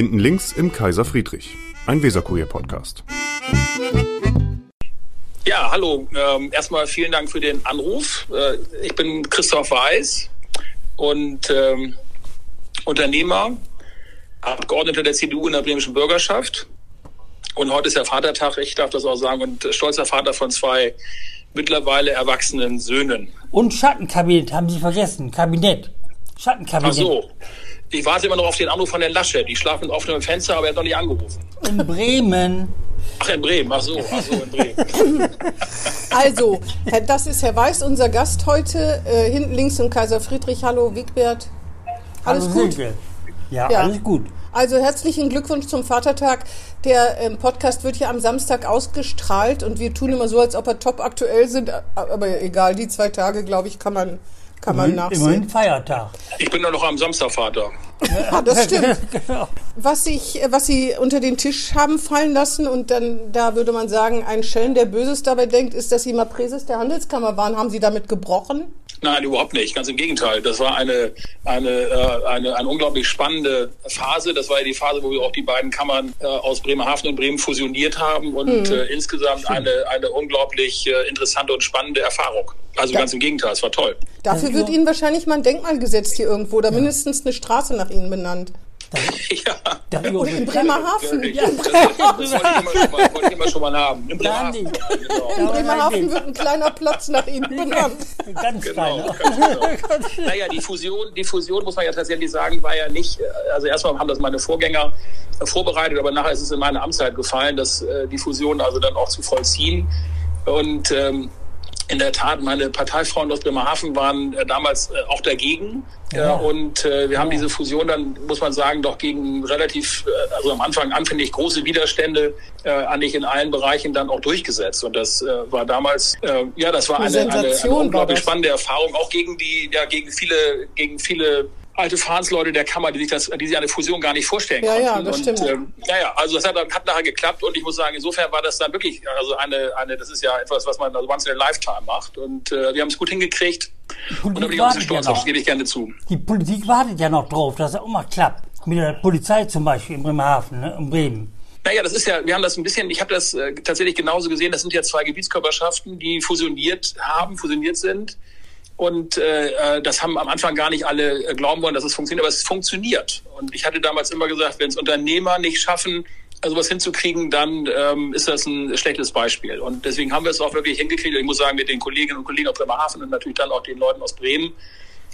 Hinten links im Kaiser Friedrich, ein Weserkurier-Podcast. Ja, hallo. Ähm, erstmal vielen Dank für den Anruf. Äh, ich bin Christoph Weiß und ähm, Unternehmer, Abgeordneter der CDU in der bremischen Bürgerschaft. Und heute ist ja Vatertag, ich darf das auch sagen, und stolzer Vater von zwei mittlerweile erwachsenen Söhnen. Und Schattenkabinett haben Sie vergessen. Kabinett. Schattenkabinett. Ach so. Ich warte immer noch auf den Anruf von Herrn Laschet. Die schlafen auf dem Fenster, aber er hat noch nicht angerufen. In Bremen. Ach, in Bremen. Ach so, ach so, in Bremen. Also, das ist Herr Weiß, unser Gast heute. Äh, hinten links im Kaiser Friedrich. Hallo, Wigbert. Alles Hallo, gut? Ja, Ja. alles gut. Also herzlichen Glückwunsch zum Vatertag. Der ähm, Podcast wird ja am Samstag ausgestrahlt und wir tun immer so, als ob er top aktuell sind. Aber egal, die zwei Tage, glaube ich, kann man, kann man Immerhin, immerhin nachsehen. Feiertag. Ich bin doch noch am Samstag Vater. Ah, das stimmt. genau. Was, ich, was Sie unter den Tisch haben fallen lassen und dann, da würde man sagen, ein Schelm, der Böses dabei denkt, ist, dass Sie mal Präses der Handelskammer waren. Haben Sie damit gebrochen? Nein, überhaupt nicht. Ganz im Gegenteil. Das war eine, eine, äh, eine, eine unglaublich spannende Phase. Das war ja die Phase, wo wir auch die beiden Kammern äh, aus Bremerhaven und Bremen fusioniert haben und äh, insgesamt eine, eine unglaublich äh, interessante und spannende Erfahrung. Also Ja. ganz im Gegenteil, es war toll. Dafür Also- wird Ihnen wahrscheinlich mal ein Denkmal gesetzt hier irgendwo oder mindestens eine Straße nach Ihnen benannt. ja. Darüber Oder in Bremerhaven. Ja, das, das wollte ich immer schon mal, haben. Nein, Bremerhaven. Ja, genau. In Bremerhaven wird ein kleiner Platz nach Ihnen benannt. Ganz Genau, genau. Naja, die Fusion, die Fusion, muss man ja tatsächlich sagen, war ja nicht, äh, also erstmal haben das meine Vorgänger äh, vorbereitet, aber nachher ist es in meine Amtszeit gefallen, dass äh, die Fusion also dann auch zu vollziehen. Und ähm, in der Tat, meine Parteifreunde aus Bremerhaven waren damals auch dagegen. Ja. Äh, und äh, wir haben diese Fusion dann, muss man sagen, doch gegen relativ, äh, also am Anfang anfänglich große Widerstände äh, eigentlich in allen Bereichen dann auch durchgesetzt. Und das äh, war damals, äh, ja, das war Eine eine, eine, eine unglaublich spannende Erfahrung, auch gegen die, ja, gegen viele, gegen viele alte Verfahrensleute der Kammer, die sich das, die sich eine Fusion gar nicht vorstellen Ja, ja, konnten. das und, stimmt. Ähm, naja, also das hat, dann- hat nachher geklappt und ich muss sagen, insofern war das dann wirklich, also eine, eine, das ist ja etwas, was man also once in a lifetime macht und äh, wir haben es gut hingekriegt und da bin ich auch ja stolz auf, das gebe ich gerne zu. Die Politik wartet ja noch drauf, dass es auch mal klappt. Mit der Polizei zum Beispiel in Bremerhaven, ne, in Bremen. Naja, das ist ja, wir haben das ein bisschen, ich habe das äh, tatsächlich genauso gesehen, das sind ja zwei Gebietskörperschaften, die fusioniert haben, fusioniert sind. Und äh, äh, das haben am Anfang gar nicht alle äh, glauben wollen, dass es funktioniert, aber es funktioniert. Und ich hatte damals immer gesagt, wenn es Unternehmer nicht schaffen, äh, sowas hinzukriegen, dann ähm, ist das ein schlechtes Beispiel. Und deswegen haben wir es auch wirklich hingekriegt. Ich muss sagen, mit den Kolleginnen und Kollegen aus Bremerhaven und natürlich dann auch den Leuten aus Bremen,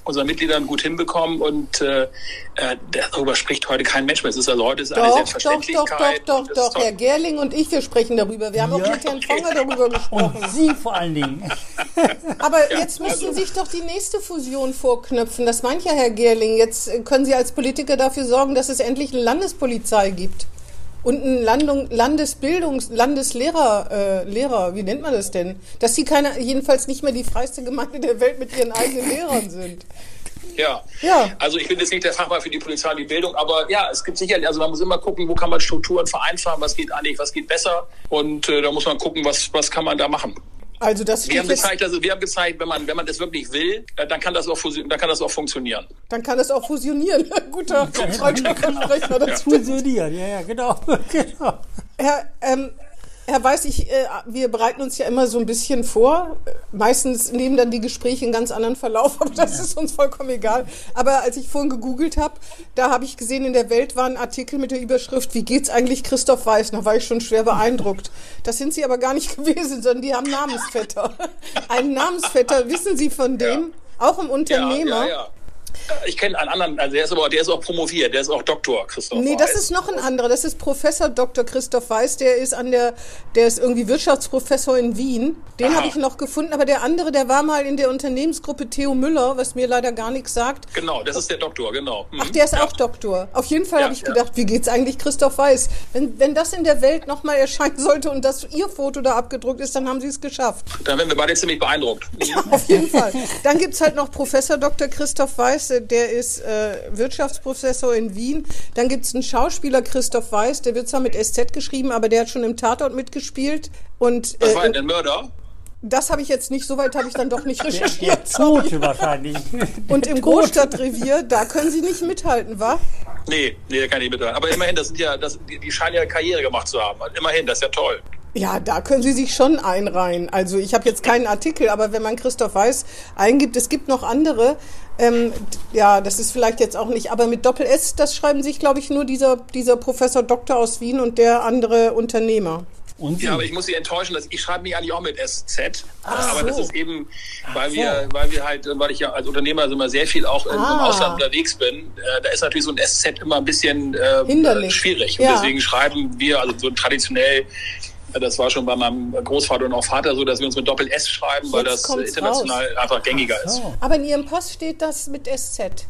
unseren Mitgliedern gut hinbekommen. Und äh, äh, darüber spricht heute kein Mensch mehr. Es ist also heute ist eine Doch, doch, doch, Selbstverständlichkeit. doch, doch, doch. toll. Herr Gerling und ich, wir sprechen darüber. Wir haben auch Ja, mit Herrn okay. Fonger darüber gesprochen. Und Sie vor allen Dingen. Aber jetzt müssen also- sich doch die nächste Fusion vorknöpfen. Das meint ja Herr Gerling. Jetzt äh, können Sie als Politiker dafür sorgen, dass es endlich eine Landespolizei gibt. Und einen Landung, Landesbildungs-, Landeslehrer, äh, Lehrer, wie nennt man das denn? Dass sie keine, jedenfalls nicht mehr die freiste Gemeinde der Welt mit ihren eigenen Lehrern sind. Ja. Ja. Also ich bin jetzt nicht der Fachmann für die Polizei und die Bildung, aber ja, es gibt sicherlich, also man muss immer gucken, wo kann man Strukturen vereinfachen, was geht eigentlich, was geht besser und äh, da muss man gucken, was, was kann man da machen. Also das Wir haben gezeigt, also wir haben gezeigt, wenn man, wenn man das wirklich will, äh, dann kann das auch, dann kann das auch funktionieren. dann kann das auch fusionieren. Guter deutscher Versprecher dazu. Fusioniert, ja, ja, genau. genau. Herr, ähm, Herr Weiß, ich, äh, wir bereiten uns ja immer so ein bisschen vor. Meistens nehmen dann die Gespräche einen ganz anderen Verlauf, aber das ist uns vollkommen egal. Aber als ich vorhin gegoogelt habe, da habe ich gesehen, in der Welt war ein Artikel mit der Überschrift, wie geht's eigentlich Christoph Weiß? Da war ich schon schwer beeindruckt. Das sind Sie aber gar nicht gewesen, sondern die haben Namensvetter. Einen Namensvetter, wissen Sie von dem? Auch im Unternehmer? Ja, ja, ja. Ich kenne einen anderen, also der ist aber, der ist auch promoviert, der ist auch Doktor, Christoph. Nee, das Weiß. ist noch ein anderer. Das ist Professor Dr. Christoph Weiß. Der ist an der, der ist irgendwie Wirtschaftsprofessor in Wien. Den habe ich noch gefunden. Aber der andere, der war mal in der Unternehmensgruppe Theo Müller, was mir leider gar nichts sagt. Genau, das ist der Doktor, genau. Mhm. Ach, der ist ja. auch Doktor. Auf jeden Fall Ja, habe ich ja. gedacht, wie geht's eigentlich Christoph Weiß? Wenn, wenn das in der Welt nochmal erscheinen sollte und das Ihr Foto da abgedruckt ist, dann haben Sie es geschafft. Dann werden wir beide ziemlich beeindruckt. Auf jeden Fall. Dann gibt's halt noch Professor Dr. Christoph Weiß, der ist äh, Wirtschaftsprofessor in Wien. Dann gibt's einen Schauspieler Christoph Weiß, der wird zwar mit SZ geschrieben, aber der hat schon im Tatort mitgespielt. Und Was äh, war denn der Mörder? Das habe ich jetzt nicht, so weit habe ich dann doch nicht Der recherchiert. Tote wahrscheinlich. Und im Großstadtrevier, da können Sie nicht mithalten, wa? Nee, nee, da kann ich mithalten. Aber immerhin, das sind ja, das, die, die scheinen ja Karriere gemacht zu haben. Immerhin, das ist ja toll. Ja, da können Sie sich schon einreihen. Also ich habe jetzt keinen Artikel, aber wenn man Christoph Weiß eingibt, es gibt noch andere. Ähm, ja, das ist vielleicht jetzt auch nicht, aber mit Doppel S, das schreiben sich, glaube ich, nur dieser, dieser Professor Doktor aus Wien und der andere Unternehmer. Und Ja, aber ich muss Sie enttäuschen, dass ich schreibe mich eigentlich auch mit SZ. Ach aber so. das ist eben, weil so. wir, weil wir halt, weil ich ja als Unternehmer also immer sehr viel auch im, Ah. im Ausland unterwegs bin, äh, da ist natürlich so ein SZ immer ein bisschen äh, Hinderlich. schwierig. Und Ja. deswegen schreiben wir, also so traditionell, das war schon bei meinem Großvater und auch Vater so, dass wir uns mit Doppel S schreiben, weil Jetzt das international einfach gängiger ist. So. Aber in Ihrem Pass steht das mit SZ.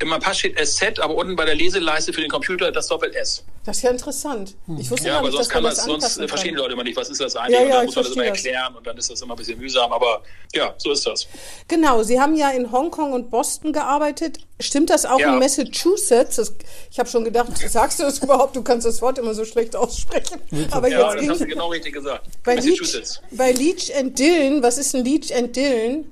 In meinem Pass steht SZ, aber unten bei der Leseleiste für den Computer das Doppel S. Das ist ja interessant. Ich wusste Ja, gar aber nicht, sonst dass kann man man das sonst äh, verstehen die kann. Leute immer nicht, was ist das eigentlich? Ja, und ja, dann ich muss man das immer verstehe das. erklären und dann ist das immer ein bisschen mühsam. Aber ja, so ist das. Genau, Sie haben ja in Hongkong und Boston gearbeitet. Stimmt das auch Ja. in Massachusetts? Das, ich habe schon gedacht, sagst du das überhaupt? Du kannst das Wort immer so schlecht aussprechen. Aber Ja, jetzt das hast du genau richtig gesagt. bei Leach, Massachusetts. bei Leach and Dillon. Was ist ein Leach and Dillon?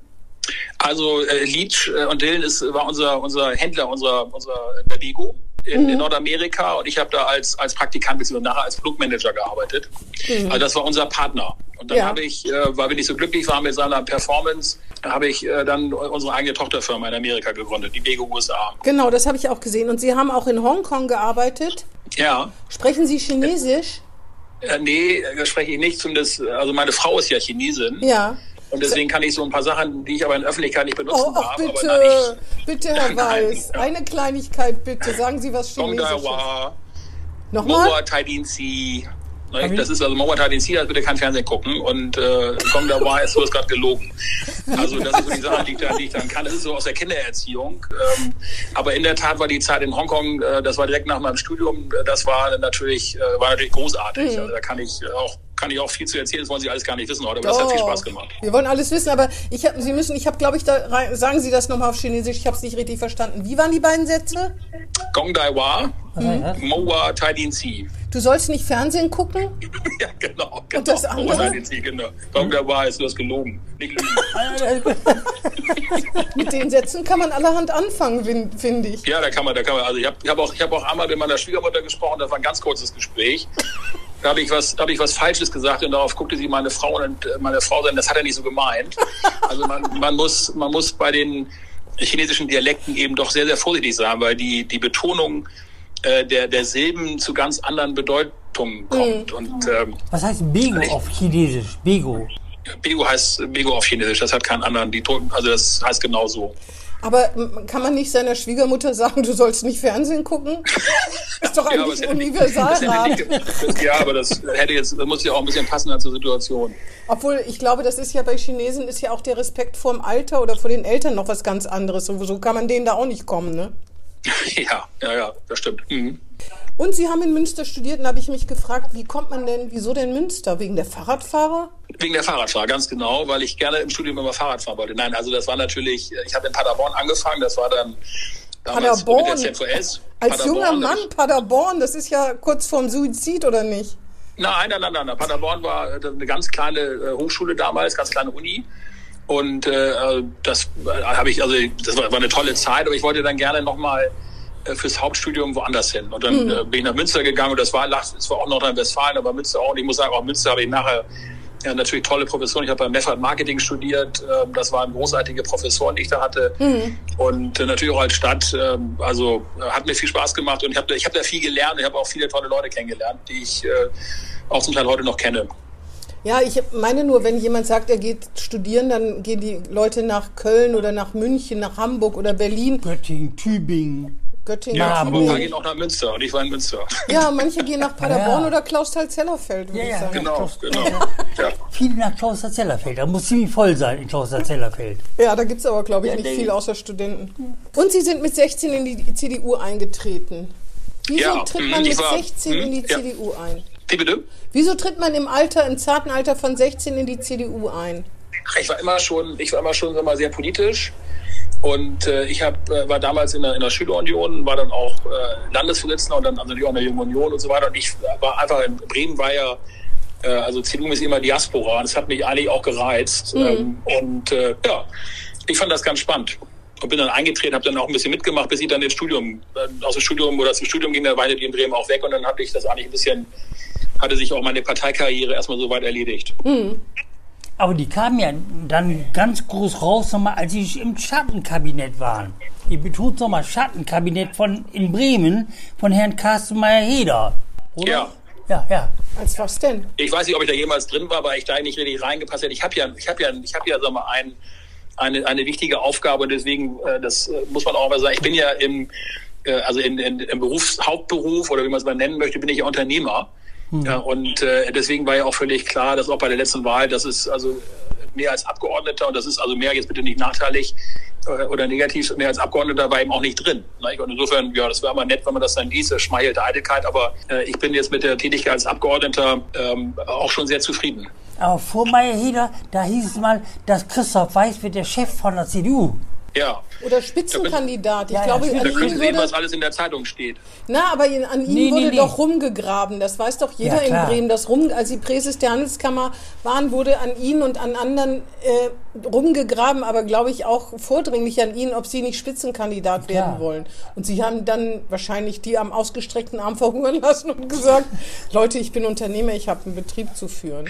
Also äh, Leach äh, und Dylan ist, war unser, unser Händler, unser, unser Lego in, in Nordamerika und ich habe da als, als Praktikant bzw. nachher als Produktmanager gearbeitet. Also das war unser Partner. Und dann Ja. habe ich, äh, weil wir nicht so glücklich waren mit seiner Performance, habe ich äh, dann unsere eigene Tochterfirma in Amerika gegründet, die Lego USA. Genau, das habe ich auch gesehen. Und Sie haben auch in Hongkong gearbeitet. Ja, Sprechen Sie Chinesisch? äh, nee, das spreche ich nicht. Zumindest, also meine Frau ist ja Chinesin. Ja. Und deswegen kann ich so ein paar Sachen, die ich aber in der Öffentlichkeit nicht benutzen Oh, darf. bitte, Aber nein, bitte, Herr Nein, Weiß. ja. Eine Kleinigkeit bitte. Sagen Sie was ich, Chinesisches. Nochmal? Moa Taidin Si. Ne, Das ist also Moa Taidin Si, also bitte kein Fernsehen gucken. Und äh, Gong Dawa ist so ist gerade gelogen. Also das ist so die Sache, die ich, da, die ich dann kann. Das ist so aus der Kindererziehung. Ähm, aber in der Tat war die Zeit in Hongkong, äh, das war direkt nach meinem Studium, das war natürlich, äh, war natürlich großartig. Mhm. Also da kann ich auch kann ich auch viel zu erzählen, das wollen Sie alles gar nicht wissen heute, aber das hat viel. Spaß gemacht. Wir wollen alles wissen, aber ich hab, Sie müssen, ich habe, glaube ich, da rein, sagen Sie das nochmal auf Chinesisch, ich habe es nicht richtig verstanden. Wie waren die beiden Sätze? Gong Daiwa, Was heißt das? Moa Taidin Si. Du sollst nicht Fernsehen gucken? Ja, genau. genau. das andere? Moa Taidin Si, genau. Gong Daiwa ist das gelogen. Nicht lügen. Mit den Sätzen kann man allerhand anfangen, fin- finde ich. Ja, da kann man, da kann man. Also ich habe hab auch, ich habe auch einmal mit meiner Schwiegermutter gesprochen. Das war ein ganz kurzes Gespräch. Da habe ich was, da habe ich was Falsches gesagt und darauf guckte sie meine Frau und äh, meine Frau sagen, das hat er nicht so gemeint. Also man, man muss, man muss bei den chinesischen Dialekten eben doch sehr, sehr vorsichtig sein, weil die die Betonung äh, der der Silben zu ganz anderen Bedeutungen kommt. Und ähm, Was heißt Bego auf Chinesisch? Bego. Bego heißt Bego auf Chinesisch. Das hat keinen anderen. Die also das heißt genau so. Aber kann man nicht seiner Schwiegermutter sagen, du sollst nicht Fernsehen gucken? Ist doch Ja, eigentlich nicht- Universalrat. das Ja, aber das hätte jetzt, das muss ja auch ein bisschen passen zur Situation. Obwohl, ich glaube, das ist ja bei Chinesen, ist ja auch der Respekt vor dem Alter oder vor den Eltern noch was ganz anderes. So, so kann man denen da auch nicht kommen, ne? Ja, ja, ja, das stimmt. Mhm. Und Sie haben in Münster studiert und da habe ich mich gefragt, wie kommt man denn, wieso denn Münster? Wegen der Fahrradfahrer? Wegen der Fahrradfahrer, ganz genau, weil ich gerne im Studium immer Fahrrad fahren wollte. Nein, also das war natürlich, ich habe in Paderborn angefangen, das war dann damals Paderborn? mit der ZVS. Als Paderborn, junger Mann Paderborn, das ist ja kurz vorm Suizid, oder nicht? Nein, nein, nein, nein, nein. Paderborn war äh, eine ganz kleine äh, Hochschule damals, ganz kleine Uni. Und äh, das äh, habe ich, also das war, war eine tolle Zeit, aber ich wollte dann gerne nochmal äh, fürs Hauptstudium woanders hin. Und dann äh, bin ich nach Münster gegangen und das war, es war auch Nordrhein-Westfalen, aber Münster auch. Und ich muss sagen, auch Münster habe ich nachher ja, natürlich tolle Professoren. Ich habe bei Meffert Marketing studiert. Ähm, das waren großartige Professoren, die ich da hatte. Und äh, natürlich auch als Stadt. Ähm, also äh, hat mir viel Spaß gemacht und ich habe ich hab da viel gelernt. Ich habe auch viele tolle Leute kennengelernt, die ich äh, auch zum Teil heute noch kenne. Ja, ich meine nur, wenn jemand sagt, er geht studieren, dann gehen die Leute nach Köln oder nach München, nach Hamburg oder Berlin, Göttingen, Tübingen. Göttingen. Ja, Tübingen. gehen auch nach Münster und ich war in Münster. Ja, manche gehen nach Paderborn Ja. oder Klausthal-Zellerfeld, würde Ja, ich sagen. Genau, Klaus- genau. ja. Viele nach Kloster-Zellerfeld. Da muss ziemlich voll sein in Kloster-Zellerfeld. Ja, da gibt's aber, glaube ich, Ja, nicht viel außer Studenten. Und Sie sind mit 16 in die CDU eingetreten. Wieso Ja, tritt man ich mit war- 16 in die ja. CDU ein? Wie bitte? Wieso tritt man im Alter, im zarten Alter von 16 in die CDU ein? Ich war immer schon, ich war immer schon sag mal, sehr politisch. Und äh, ich hab, äh, war damals in der, in der Schülerunion, war dann auch äh, Landesvorsitzender und dann also natürlich auch in der Jungen Union und so weiter. Und ich war einfach in Bremen war ja Äh, also CDU ist immer Diaspora. Das hat mich eigentlich auch gereizt. Mhm. Ähm, und äh, ja, ich fand das ganz spannend. Und bin dann eingetreten, habe dann auch ein bisschen mitgemacht, bis ich dann ins Studium, äh, aus dem Studium oder zum Studium ging, dann weiter die in Bremen auch weg und dann hatte ich das eigentlich ein bisschen, hatte sich auch meine Parteikarriere erstmal so weit erledigt. Aber die kamen ja dann ganz groß raus, nochmal, als sie im Schattenkabinett waren. Ich betone nochmal Schattenkabinett von in Bremen von Herrn Carsten Meyer-Heder. Oder? Ja. Ja, ja. Als was denn? Ich weiß nicht, ob ich da jemals drin war, weil ich da nicht richtig reingepasst hätte. Ich habe ja, ich habe ja, ich habe ja, sag mal, ein, eine, eine wichtige Aufgabe und deswegen, äh, das äh, muss man auch mal sagen, ich bin ja im, äh, also in, in, im Berufs, Hauptberuf oder wie man es mal nennen möchte, bin ich ja Unternehmer. Ja, und äh, deswegen war ja auch völlig klar, dass auch bei der letzten Wahl, das ist also mehr als Abgeordneter und das ist also mehr jetzt bitte nicht nachteilig äh, oder negativ, mehr als Abgeordneter war eben auch nicht drin. Ne? Und insofern, ja, das wäre mal nett, wenn man das dann liest, das schmeichelte Eitelkeit, aber äh, ich bin jetzt mit der Tätigkeit als Abgeordneter ähm, auch schon sehr zufrieden. Aber vor Meyer-Heder, da hieß es mal, dass Christoph Weiß wird der Chef von der CDU. Ja, Oder Spitzenkandidat. Ich Ja, ja, glaube, da an können ihm Sie sehen, was alles in der Zeitung steht. na, aber ihn- an ihm Nee, wurde nee. doch rumgegraben. Das weiß doch jeder Ja, in. Bremen. Das rum, als sie Präses der Handelskammer waren, wurde an ihn und an anderen äh, rumgegraben, aber glaube ich auch vordringlich an ihn, ob sie nicht Spitzenkandidat werden wollen. Und sie haben dann wahrscheinlich die am ausgestreckten Arm verhungern lassen und gesagt, Leute, ich bin Unternehmer, ich habe einen Betrieb zu führen.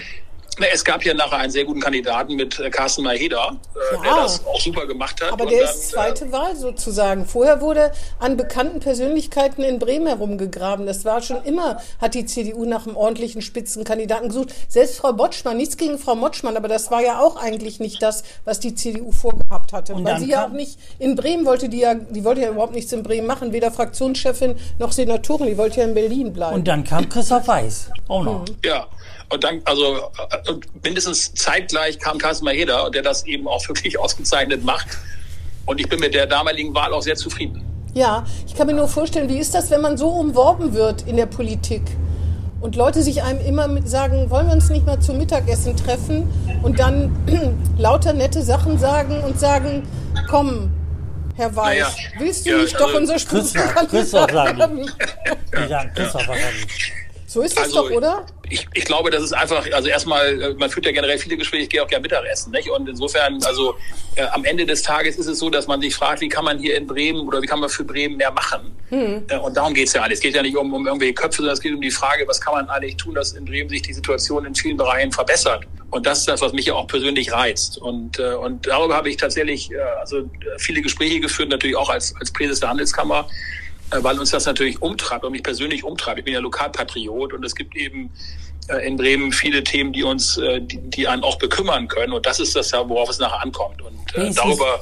Na, es gab ja nachher einen sehr guten Kandidaten mit äh, Carsten Maheda, äh, Ja. der das auch super gemacht hat. Aber Und der dann, ist zweite Wahl sozusagen. Vorher wurde an bekannten Persönlichkeiten in Bremen herumgegraben. Das war schon immer, hat die CDU nach einem ordentlichen Spitzenkandidaten gesucht. Selbst Frau Botschmann, nichts gegen Frau Motschmann, aber das war ja auch eigentlich nicht das, was die CDU vorgehabt hatte. Und Weil dann sie ja auch kam- nicht, in Bremen wollte die ja, die wollte ja überhaupt nichts in Bremen machen, weder Fraktionschefin noch Senatorin, die wollte ja in Berlin bleiben. Und dann kam Christoph Weiß. Auch noch. Mhm. äh, ja, und dann, also äh, und mindestens zeitgleich kam Carsten Maheda, der das eben auch wirklich ausgezeichnet macht. Und ich bin mit der damaligen Wahl auch sehr zufrieden. Ja, ich kann mir nur vorstellen, wie ist das, wenn man so umworben wird in der Politik und Leute sich einem immer mit sagen, wollen wir uns nicht mal zum Mittagessen treffen und dann lauter nette Sachen sagen und sagen, komm, Herr Weiß, Naja, willst du ja, nicht doch also unser Christoph, Christoph Spitzenkandidat sagen werden? Die sagen Christoph wahrscheinlich. So ist das doch, oder? Ich, ich glaube, das ist einfach, also erstmal, äh, man führt ja generell viele Gespräche, ich gehe auch gerne Mittagessen, nicht? Und insofern, also äh, am Ende des Tages ist es so, dass man sich fragt, wie kann man hier in Bremen oder wie kann man für Bremen mehr machen? Äh, und darum geht's ja alles. Es geht ja nicht um, um irgendwelche Köpfe, sondern es geht um die Frage, was kann man eigentlich tun, dass in Bremen sich die Situation in vielen Bereichen verbessert. Und das ist das, was mich ja auch persönlich reizt. Und, äh, und darüber habe ich tatsächlich äh, also viele Gespräche geführt, natürlich auch als, als Präses der Handelskammer weil uns das natürlich umtreibt und mich persönlich umtreibt. Ich bin ja Lokalpatriot und es gibt eben äh, in Bremen viele Themen, die uns, äh, die, die einen auch bekümmern können. Und das ist das ja, worauf es nachher ankommt. Und äh, darüber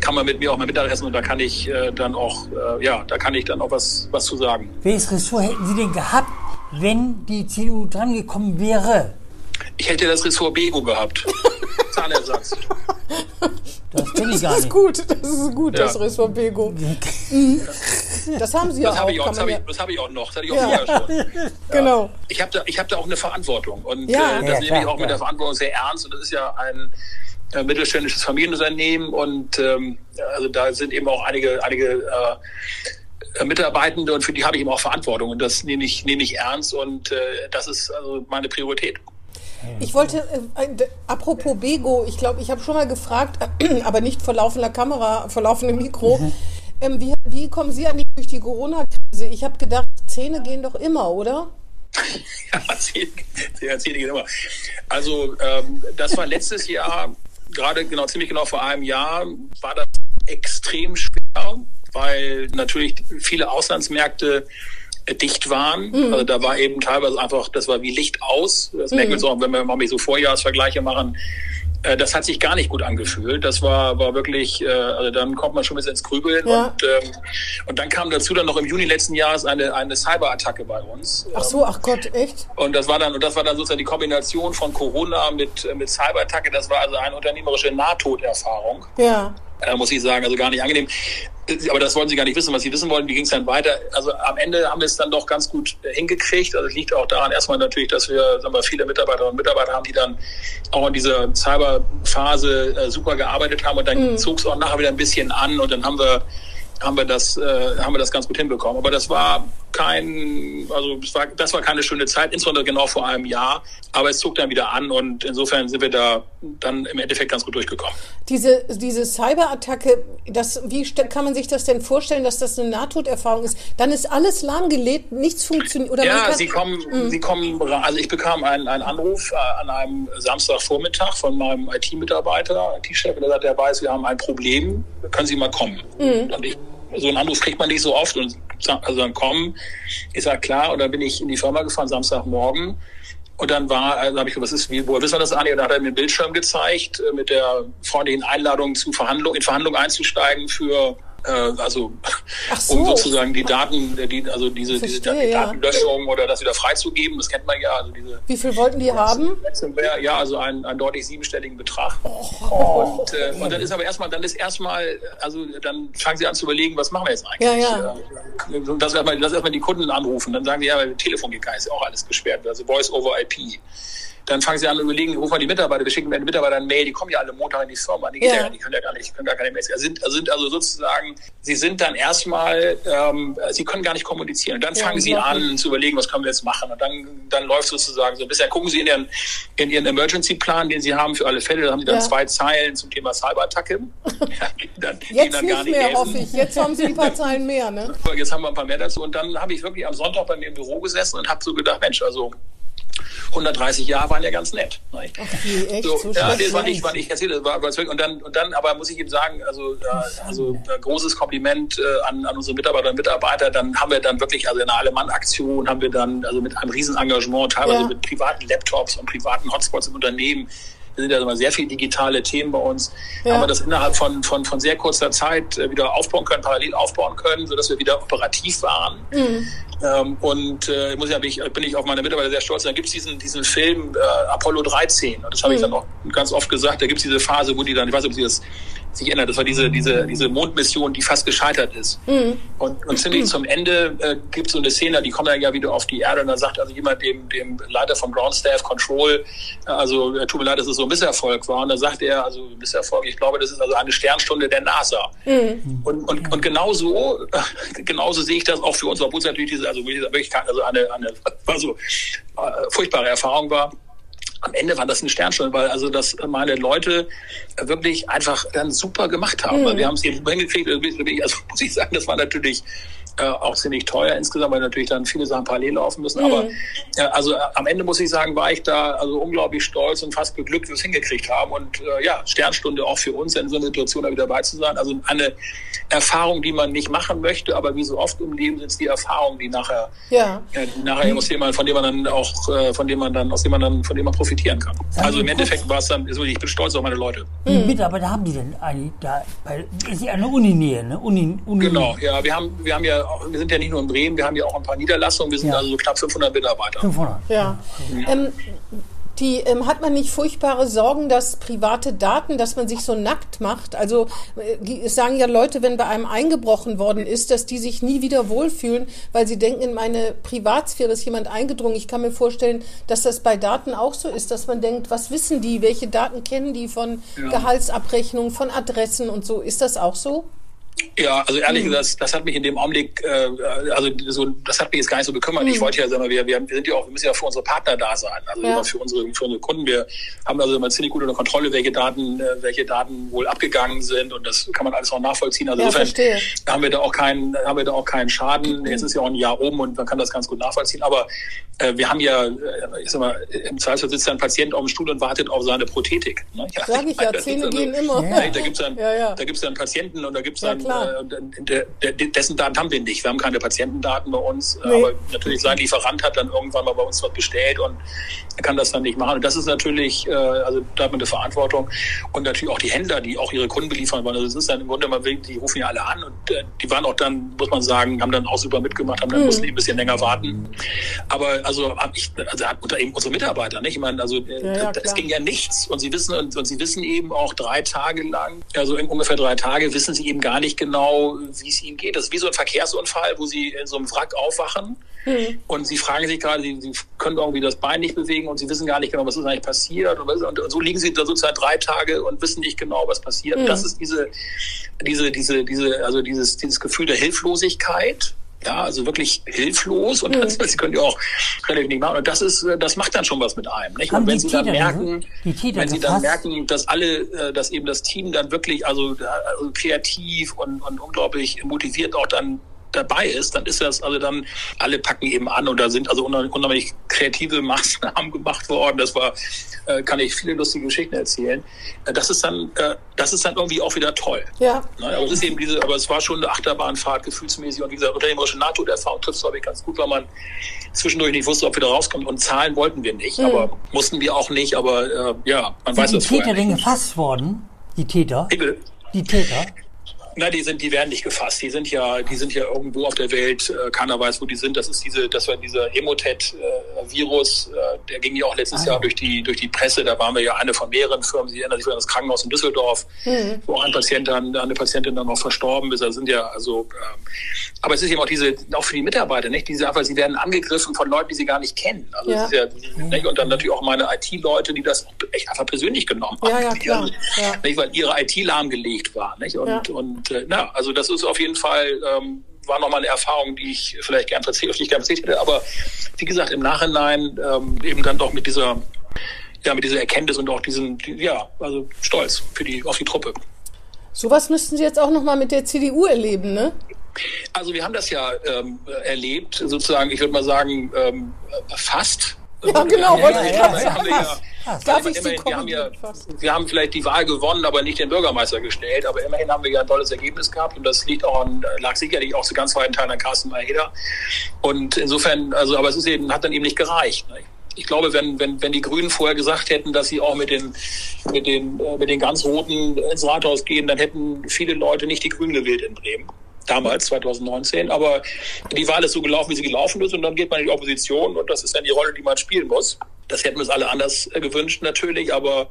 kann man mit mir auch mal Mittagessen und da kann ich äh, dann auch, äh, ja, da kann ich dann auch was, was zu sagen. Welches Ressort hätten Sie denn gehabt, wenn die CDU drangekommen wäre? Ich hätte das Ressort Bego gehabt. Zahnersatz. Das kenne ich gar Das ist nicht. gut, das ist gut, Ja. das Ressort Bego. Das haben sie ja Das auch. habe ich, auch- kann das man hab ja, ich, hab ich auch noch. Das hatte ich auch Ja. vorher schon. genau. ich habe da, ich hab da auch eine Verantwortung. Und Ja. äh, das Ja, nehme ich auch mit der Verantwortung sehr ernst. Und das ist ja ein äh, mittelständisches Familienunternehmen. Und ähm, also da sind eben auch einige, einige äh, Mitarbeitende und für die habe ich eben auch Verantwortung. Und das nehme ich, nehme ich ernst. Und äh, das ist also meine Priorität. Ich wollte, äh, d- apropos Bego, ich glaube, ich habe schon mal gefragt, aber nicht vor laufender Kamera, vor laufendem Mikro, ähm, wie, wie kommen Sie eigentlich durch die Corona-Krise? Ich habe gedacht, Zähne gehen doch immer, oder? Ja, zehn, zehn, zehn geht immer. Also ähm, das war letztes Jahr, gerade genau, ziemlich genau vor einem Jahr, war das extrem schwer, weil natürlich viele Auslandsmärkte äh, dicht waren. Also da war eben teilweise einfach, das war wie Licht aus. Das merken wir jetzt auch, wenn wir mal so Vorjahresvergleiche machen. Äh, Das hat sich gar nicht gut angefühlt. Das war, war wirklich, äh, also dann kommt man schon ein bisschen ins Grübeln. Ja. Und, ähm, und dann kam dazu dann noch im Juni letzten Jahres eine, eine Cyberattacke bei uns. Ach so, ach Gott, echt? Und das war dann, und das war dann sozusagen die Kombination von Corona mit, äh, mit Cyberattacke. Das war also eine unternehmerische Nahtoderfahrung, Ja. Äh, muss ich sagen. Also gar nicht angenehm. Äh, Aber das wollen Sie gar nicht wissen. Was Sie wissen wollen, wie ging es dann weiter? Also am Ende haben wir es dann doch ganz gut äh, hingekriegt. Also es liegt auch daran erstmal natürlich, dass wir, sagen wir viele Mitarbeiterinnen und Mitarbeiter haben, die dann auch in dieser Cyberphase äh, super gearbeitet haben. Und dann zog es auch nachher wieder ein bisschen an. Und dann haben wir haben wir das, äh, haben wir das ganz gut hinbekommen. Aber das war kein, also das war, das war keine schöne Zeit, insbesondere genau vor einem Jahr. Aber es zog dann wieder an und insofern sind wir da dann im Endeffekt ganz gut durchgekommen. Diese, diese Cyberattacke, das, wie kann man sich das denn vorstellen, dass das eine Nahtoderfahrung ist? Dann ist alles lahmgelegt, nichts funktioniert. Oder ja, sie kommen, mh. sie kommen, also ich bekam einen, einen Anruf äh, an einem Samstagvormittag von meinem IT-Mitarbeiter, IT-Chef, der sagt, der weiß, wir haben ein Problem, können Sie mal kommen? Mhm. Und ich so einen Anruf kriegt man nicht so oft und also dann kommen, ist ja klar, und dann bin ich in die Firma gefahren, Samstagmorgen. Und dann war, also habe ich gesagt, was ist, wie, woher wissen wir das, Anni? Und dann hat er mir einen Bildschirm gezeigt äh, mit der freundlichen Einladung zu Verhandlungen, in Verhandlungen einzusteigen für also so. um sozusagen die Daten, die, also diese, Verstehe, diese die Datenlöschung ja. oder das wieder freizugeben, das kennt man ja. Also diese, Wie viel wollten die haben? Ja, also einen, einen deutlich siebenstelligen Betrag. Oh. Und, äh, und dann ist aber erstmal, dann ist erstmal, also dann fangen sie an zu überlegen, was machen wir jetzt eigentlich? Ja, ja. Dass erstmal, dass erstmal die Kunden anrufen, dann sagen die, ja, Telefon geht gar nicht, ist ja auch alles gesperrt, also Voice over IP dann fangen sie an zu überlegen, rufen wir die Mitarbeiter, wir schicken den Mitarbeitern eine Mail, die kommen ja alle Montag in die Firma, die, ja. ja, die können ja gar nicht, können gar keine Mails. Also sind, also sind also sozusagen, sie sind dann erstmal, ähm, sie können gar nicht kommunizieren. Und dann fangen sie an zu überlegen, was können wir jetzt machen. Und dann, dann läuft sozusagen so ein bisschen, gucken sie in ihren, in ihren Emergency-Plan, den sie haben für alle Fälle, da haben sie dann zwei Zeilen zum Thema Cyberattacke. dann, Jetzt dann nicht mehr, hoffe ich. Jetzt haben sie ein paar Zeilen mehr, ne? Jetzt haben wir ein paar mehr dazu. Und dann habe ich wirklich am Sonntag bei mir im Büro gesessen und habe so gedacht, Mensch, also 130 Jahre waren ja ganz nett. Okay, echt? So, so ja, das war nicht, war nicht erzählt, das war überzeugt. Und dann, und dann, aber muss ich eben sagen, also, äh, also äh, großes Kompliment äh, an, an unsere Mitarbeiter und Mitarbeiter. Dann haben wir dann wirklich, also in einer Alle-Mann-Aktion haben wir dann, also mit einem riesen Engagement, teilweise ja. mit privaten Laptops und privaten Hotspots im Unternehmen, sind ja immer sehr viele digitale Themen bei uns, ja. haben wir das innerhalb von, von, von sehr kurzer Zeit äh, wieder aufbauen können, parallel aufbauen können, sodass wir wieder operativ waren. Mhm. Ähm, und äh, muss ja, bin ich, bin ich auf meine Mitarbeiter sehr stolz. Dann gibt es diesen, diesen Film äh, Apollo 13. Und das habe mhm. ich dann auch ganz oft gesagt. Da gibt es diese Phase, wo die dann, ich weiß nicht, ob Sie das sich erinnert, das war diese, diese, diese Mondmission, die fast gescheitert ist. Mhm. Und, und ziemlich mhm. zum Ende äh, gibt es so eine Szene, die kommen dann ja wieder auf die Erde und dann sagt also jemand dem, dem Leiter vom Ground Staff Control, äh, also äh, tut mir leid, dass es so ein Misserfolg war. Und dann sagt er, also Misserfolg, ich glaube, das ist also eine Sternstunde der NASA. Mhm. Und, und, und genauso, genauso sehe ich das auch für uns, obwohl es natürlich diese also wirklich also eine, eine also, äh, furchtbare Erfahrung war. Am Ende war das eine Sternstunde, weil also das meine Leute wirklich einfach dann super gemacht haben. Mhm. Wir haben es eben hingekriegt, also muss ich sagen, das war natürlich äh, auch ziemlich teuer insgesamt, weil natürlich dann viele Sachen parallel laufen müssen. Mhm. Aber äh, also äh, am Ende muss ich sagen, war ich da also unglaublich stolz und fast beglückt, dass wir es hingekriegt haben. Und äh, ja, Sternstunde auch für uns in so einer Situation da wieder dabei zu sein. Also eine Erfahrung, die man nicht machen möchte, aber wie so oft im Leben sind es die Erfahrungen, die nachher, ja. äh, nachher muss jemand, von dem man dann auch, äh, von dem man dann, aus dem man dann, von dem man profitieren kann. Also im Endeffekt war es dann, also ich bin stolz auf meine Leute. Wie mhm. Mitarbeiter haben die denn eigentlich da? Bei, ist sie eine Uninähe, ne? Uni, Uni genau, ja, wir haben, wir haben ja, wir sind ja nicht nur in Bremen, wir haben ja auch ein paar Niederlassungen, wir sind ja. also so knapp 500 Mitarbeiter. 500. Ja. Ähm, die ähm, hat man nicht furchtbare Sorgen, dass private Daten, dass man sich so nackt macht. Also äh, es sagen ja Leute, wenn bei einem eingebrochen worden ist, dass die sich nie wieder wohlfühlen, weil sie denken, in meine Privatsphäre ist jemand eingedrungen. Ich kann mir vorstellen, dass das bei Daten auch so ist, dass man denkt, was wissen die, welche Daten kennen die von ja. Gehaltsabrechnungen, von Adressen und so. Ist das auch so? Ja, also ehrlich mhm. gesagt, das, das hat mich in dem Augenblick, äh, also so, das hat mich jetzt gar nicht so bekümmert. Mhm. Ich wollte ja sagen, wir, wir, sind ja auch, wir müssen ja für unsere Partner da sein, also ja. für unsere für unsere Kunden. Wir haben also immer ziemlich gut unter Kontrolle, welche Daten, äh, welche Daten wohl abgegangen sind und das kann man alles auch nachvollziehen. Also ja, insofern verstehe. haben wir da auch keinen, haben wir da auch keinen Schaden. Mhm. Jetzt ist ja auch ein Jahr um und man kann das ganz gut nachvollziehen. Aber äh, wir haben ja, äh, ich sag mal, im Zweifel sitzt ja ein Patient auf dem Stuhl und wartet auf seine Prothetik. Ne? Ja, Sag ich ja, Zähne also, gehen immer. Da gibt es dann, ja, ja. da gibt's dann Patienten und da gibt es dann, äh, dessen Daten haben wir nicht. Wir haben keine Patientendaten bei uns, nee. aber natürlich sein Lieferant hat dann irgendwann mal bei uns was bestellt und kann das dann nicht machen. Und das ist natürlich, äh, also da hat man eine Verantwortung und natürlich auch die Händler, die auch ihre Kunden beliefern wollen. Also es ist dann im Grunde, man will, die rufen ja alle an und äh, die waren auch dann, muss man sagen, haben dann auch super mitgemacht, haben dann mhm. mussten ein bisschen länger warten. Aber also habe ich, also hat unter eben unsere Mitarbeiter, nicht? Ich meine, also äh, ja, ja, es ging ja nichts und sie wissen und, und sie wissen eben auch drei Tage lang, also in ungefähr drei Tage wissen sie eben gar nicht, nicht genau, wie es ihnen geht. Das ist wie so ein Verkehrsunfall, wo sie in so einem Wrack aufwachen mhm. und sie fragen sich gerade, sie, sie, können irgendwie das Bein nicht bewegen und sie wissen gar nicht genau, was ist eigentlich passiert. Und, so liegen sie da sozusagen drei Tage und wissen nicht genau, was passiert. Mhm. Das ist diese, diese, diese, diese, also dieses, dieses Gefühl der Hilflosigkeit ja, also wirklich hilflos und mhm. das, sie können ja auch relativ nicht machen. Und das ist, äh, das macht dann schon was mit einem. Nicht? Und wenn sie dann merken, wenn sie dann merken, dass alle, äh, dass eben das Team dann wirklich also, also kreativ und, und unglaublich motiviert auch dann dabei ist, dann ist das, also dann alle packen eben an und da sind also unheimlich kreative Maßnahmen gemacht worden. Das war, äh, kann ich viele lustige Geschichten erzählen. Äh, das ist dann, äh, das ist dann irgendwie auch wieder toll. Ja. Ne? Aber es ist eben diese, aber es war schon eine Achterbahnfahrt gefühlsmäßig und wie gesagt, unternehmerische NATO-Erfahrung trifft es, glaube ich, ganz gut, weil man zwischendurch nicht wusste, ob wir da rauskommen und zahlen wollten wir nicht, mhm. aber mussten wir auch nicht, aber äh, ja, man Sind weiß das vorher. Die Täter denn gefasst worden? Die Täter? Die Täter? Na, die sind, die werden nicht gefasst. Die sind ja, die sind ja irgendwo auf der Welt. Äh, keiner weiß, wo die sind. Das ist diese, das war dieser Emotet-Virus. Äh, der ging ja auch letztes ah. Jahr durch die, durch die Presse. Da waren wir ja eine von mehreren Firmen. Sie erinnern sich an das Krankenhaus in Düsseldorf, mhm. wo ein Patient dann, eine Patientin dann noch verstorben ist. Da sind ja, also, ähm, aber es ist eben auch diese, auch für die Mitarbeiter, nicht? Diese einfach, sie werden angegriffen von Leuten, die sie gar nicht kennen. Also, ja. ja nicht? Und dann natürlich auch meine IT-Leute, die das echt einfach persönlich genommen haben. Ja, ja, klar. ja. Nicht? Weil ihre IT lahmgelegt war, nicht? Und, und und äh, na, also das ist auf jeden Fall, ähm, war nochmal eine Erfahrung, die ich vielleicht gern erzählt, nicht gern erzählt hätte, aber wie gesagt, im Nachhinein ähm, eben dann doch mit dieser, ja, mit dieser Erkenntnis und auch diesen, die, ja, also Stolz für die, auf die Truppe. Sowas müssten Sie jetzt auch nochmal mit der CDU erleben, ne? Also wir haben das ja ähm, erlebt, sozusagen, ich würde mal sagen, ähm, fast. Ja, genau, wollte ich gerade sagen. Darf ich immerhin, wir, haben ja, wir haben vielleicht die Wahl gewonnen, aber nicht den Bürgermeister gestellt. Aber immerhin haben wir ja ein tolles Ergebnis gehabt und das liegt auch an, lag sicherlich auch zu ganz weiten Teilen an Carsten Maeda. Und insofern, also, aber es ist eben, hat dann eben nicht gereicht. Ne? Ich glaube, wenn, wenn, wenn die Grünen vorher gesagt hätten, dass sie auch mit den, mit den, äh, mit den ganz Roten ins Rathaus gehen, dann hätten viele Leute nicht die Grünen gewählt in Bremen damals, 2019. Aber die Wahl ist so gelaufen, wie sie gelaufen ist. Und dann geht man in die Opposition und das ist dann die Rolle, die man spielen muss. Das hätten wir uns alle anders äh, gewünscht natürlich, aber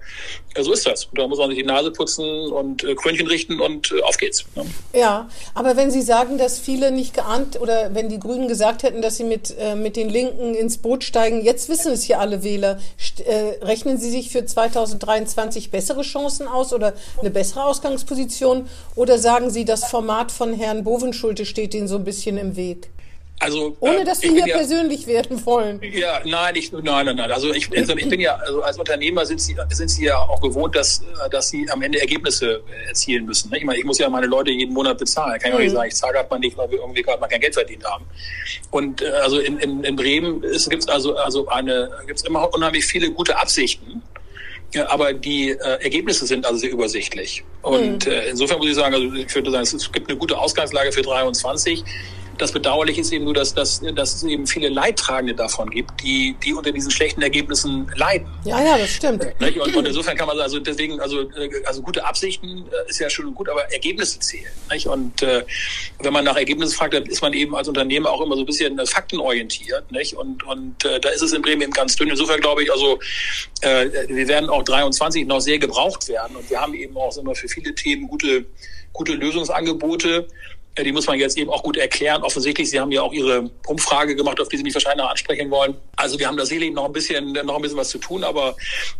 äh, so ist das. Da muss man sich die Nase putzen und äh, Krönchen richten und auf geht's. Ja, aber wenn Sie sagen, dass viele nicht geahnt oder wenn die Grünen gesagt hätten, dass sie mit, mit den Linken ins Boot steigen, jetzt wissen es hier alle Wähler, rechnen Sie sich für 2023 bessere Chancen aus oder eine bessere Ausgangsposition oder sagen Sie, das Format von Herrn Bovenschulte steht Ihnen so ein bisschen im Weg? Also, Ohne dass Sie hier ja, persönlich werden wollen. Ja, nein, ich, nein, nein, nein. Also ich, also ich bin ja, also als Unternehmer sind Sie, sind Sie ja auch gewohnt, dass, dass Sie am Ende Ergebnisse erzielen müssen. Ne? Ich meine, ich muss ja meine Leute jeden Monat bezahlen. Kann ich auch nicht mhm. sagen, ich zahle gerade mal nicht, weil wir irgendwie gerade mal kein Geld verdient haben. Und äh, also in, in, in Bremen gibt es also, also eine, gibt's immer unheimlich viele gute Absichten. Ja, aber die äh, Ergebnisse sind also sehr übersichtlich. Und mhm. äh, insofern muss ich sagen, also ich würde sagen, es gibt eine gute Ausgangslage für 23. Das Bedauerliche ist eben nur, dass, dass, dass es eben viele Leidtragende davon gibt, die, die unter diesen schlechten Ergebnissen leiden. Ja, ja, das stimmt. Und, und insofern kann man also deswegen, also, also gute Absichten äh, ist ja schön und gut, aber Ergebnisse zählen. Nicht? Und äh, wenn man nach Ergebnissen fragt, dann ist man eben als Unternehmer auch immer so ein bisschen äh, faktenorientiert. Nicht? Und, und äh, da ist es in Bremen eben ganz dünn. Insofern glaube ich, also äh, wir werden auch 23 noch sehr gebraucht werden. Und wir haben eben auch immer für viele Themen gute, gute Lösungsangebote. Äh, die muss man jetzt eben auch gut erklären. Offensichtlich, Sie haben ja auch Ihre Umfrage gemacht, auf die Sie mich wahrscheinlich noch ansprechen wollen. Also wir haben da sicherlich noch ein bisschen, noch ein bisschen was zu tun, aber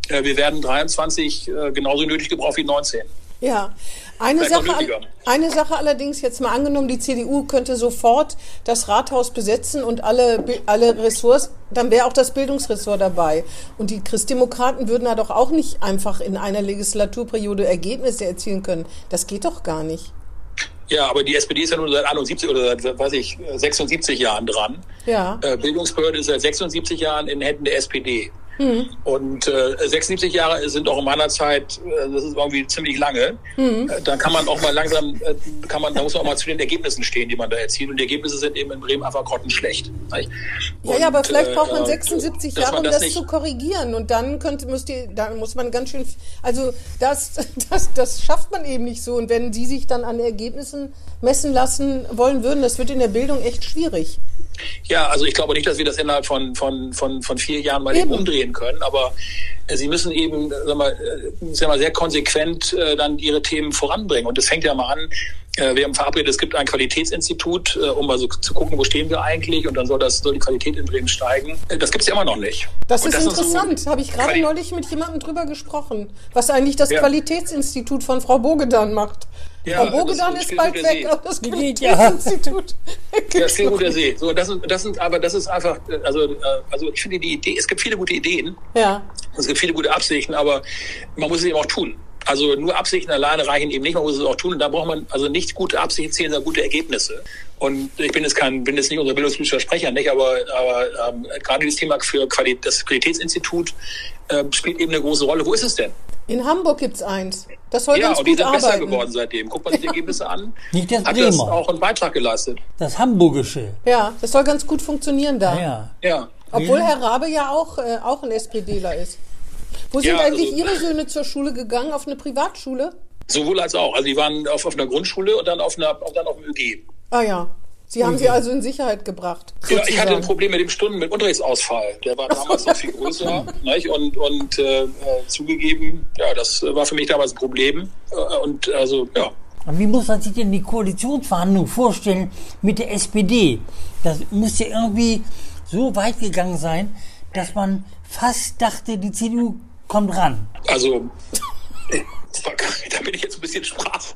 äh, wir werden 23 äh, genauso nötig gebraucht wie 19. Ja, eine Sache, eine Sache allerdings jetzt mal angenommen, die CDU könnte sofort das Rathaus besetzen und alle, alle Ressorts, dann wäre auch das Bildungsressort dabei. Und die Christdemokraten würden da doch auch nicht einfach in einer Legislaturperiode Ergebnisse erzielen können. Das geht doch gar nicht. Ja, aber die SPD ist ja nur seit 71 oder seit, weiß ich, 76 Jahren dran. Ja. Äh, Bildungsbehörde ist seit 76 Jahren in Händen der SPD. Mhm. Und äh, 76 Jahre sind auch in meiner Zeit, äh, das ist irgendwie ziemlich lange. Mhm. Äh, da kann man auch mal langsam, äh, kann man, da muss man auch mal zu den Ergebnissen stehen, die man da erzielt. Und die Ergebnisse sind eben in Bremen einfach grottenschlecht. Nicht? Ja, ja, aber vielleicht braucht man 76 äh, Jahre, um das, das zu korrigieren. Und dann könnte, muss die, dann muss man ganz schön, also das, das, das schafft man eben nicht so. Und wenn Sie sich dann an Ergebnissen messen lassen wollen würden, das wird in der Bildung echt schwierig. Ja, also ich glaube nicht, dass wir das innerhalb von, von, von, von vier Jahren mal eben umdrehen können, aber äh, sie müssen eben sag mal, äh, sag mal, sehr konsequent äh, dann ihre Themen voranbringen. Und das fängt ja mal an, äh, wir haben verabredet, es gibt ein Qualitätsinstitut, äh, um mal so zu gucken, wo stehen wir eigentlich und dann soll das soll die Qualität in Bremen steigen. Äh, Das gibt's ja immer noch nicht. Das Und ist so interessant. Habe ich gerade neulich mit jemandem drüber gesprochen, was eigentlich das Ja. Qualitätsinstitut von Frau Bogedan macht. Ja, Frau Bogedan das ist ist bald guter weg, See. aber das Die geht ja. Qualitätsinstitut Ja, noch. guter See. So, das sind, das sind, aber das ist einfach, äh, also, äh, also ich finde die Idee, es gibt viele gute Ideen, Ja, es gibt viele gute Absichten, aber man muss es eben auch tun. Also nur Absichten alleine reichen eben nicht, man muss es auch tun. Und da braucht man also nicht gute Absichten zählen, sondern gute Ergebnisse. Und ich bin jetzt kein, bin jetzt nicht unser bildungspolitischer Sprecher, nicht, aber, aber ähm, gerade dieses Thema für Quali das Qualitätsinstitut äh, spielt eben eine große Rolle. Wo ist es denn? In Hamburg gibt's eins. Das soll ja, ganz und die gut sind besser arbeiten. geworden seitdem. Guckt man sich die Ergebnisse an. Nicht das Hat das Bremer. auch einen Beitrag geleistet. Das Hamburgische. Ja, das soll ganz gut funktionieren da. Ja. Ja. Obwohl Ja. Herr Rabe ja auch, äh, auch ein SPDler ist. Wo sind Ja, eigentlich also- Ihre Söhne zur Schule gegangen? Auf eine Privatschule? Sowohl als auch. Also die waren auf, auf einer Grundschule und dann auf einer, und dann auf dem ÖG. Ah ja. Sie haben sie also in Sicherheit gebracht. Ja, ich hatte ein Problem mit dem Stunden mit Unterrichtsausfall. Der war damals noch viel größer nicht? und, und äh, äh, zugegeben, ja, das war für mich damals ein Problem. Äh, Und also, ja. Und wie muss man sich denn die Koalitionsverhandlungen vorstellen mit der SPD? Das muss ja irgendwie so weit gegangen sein, dass man fast dachte, die CDU kommt ran. Also, da bin ich jetzt ein bisschen sprachlos.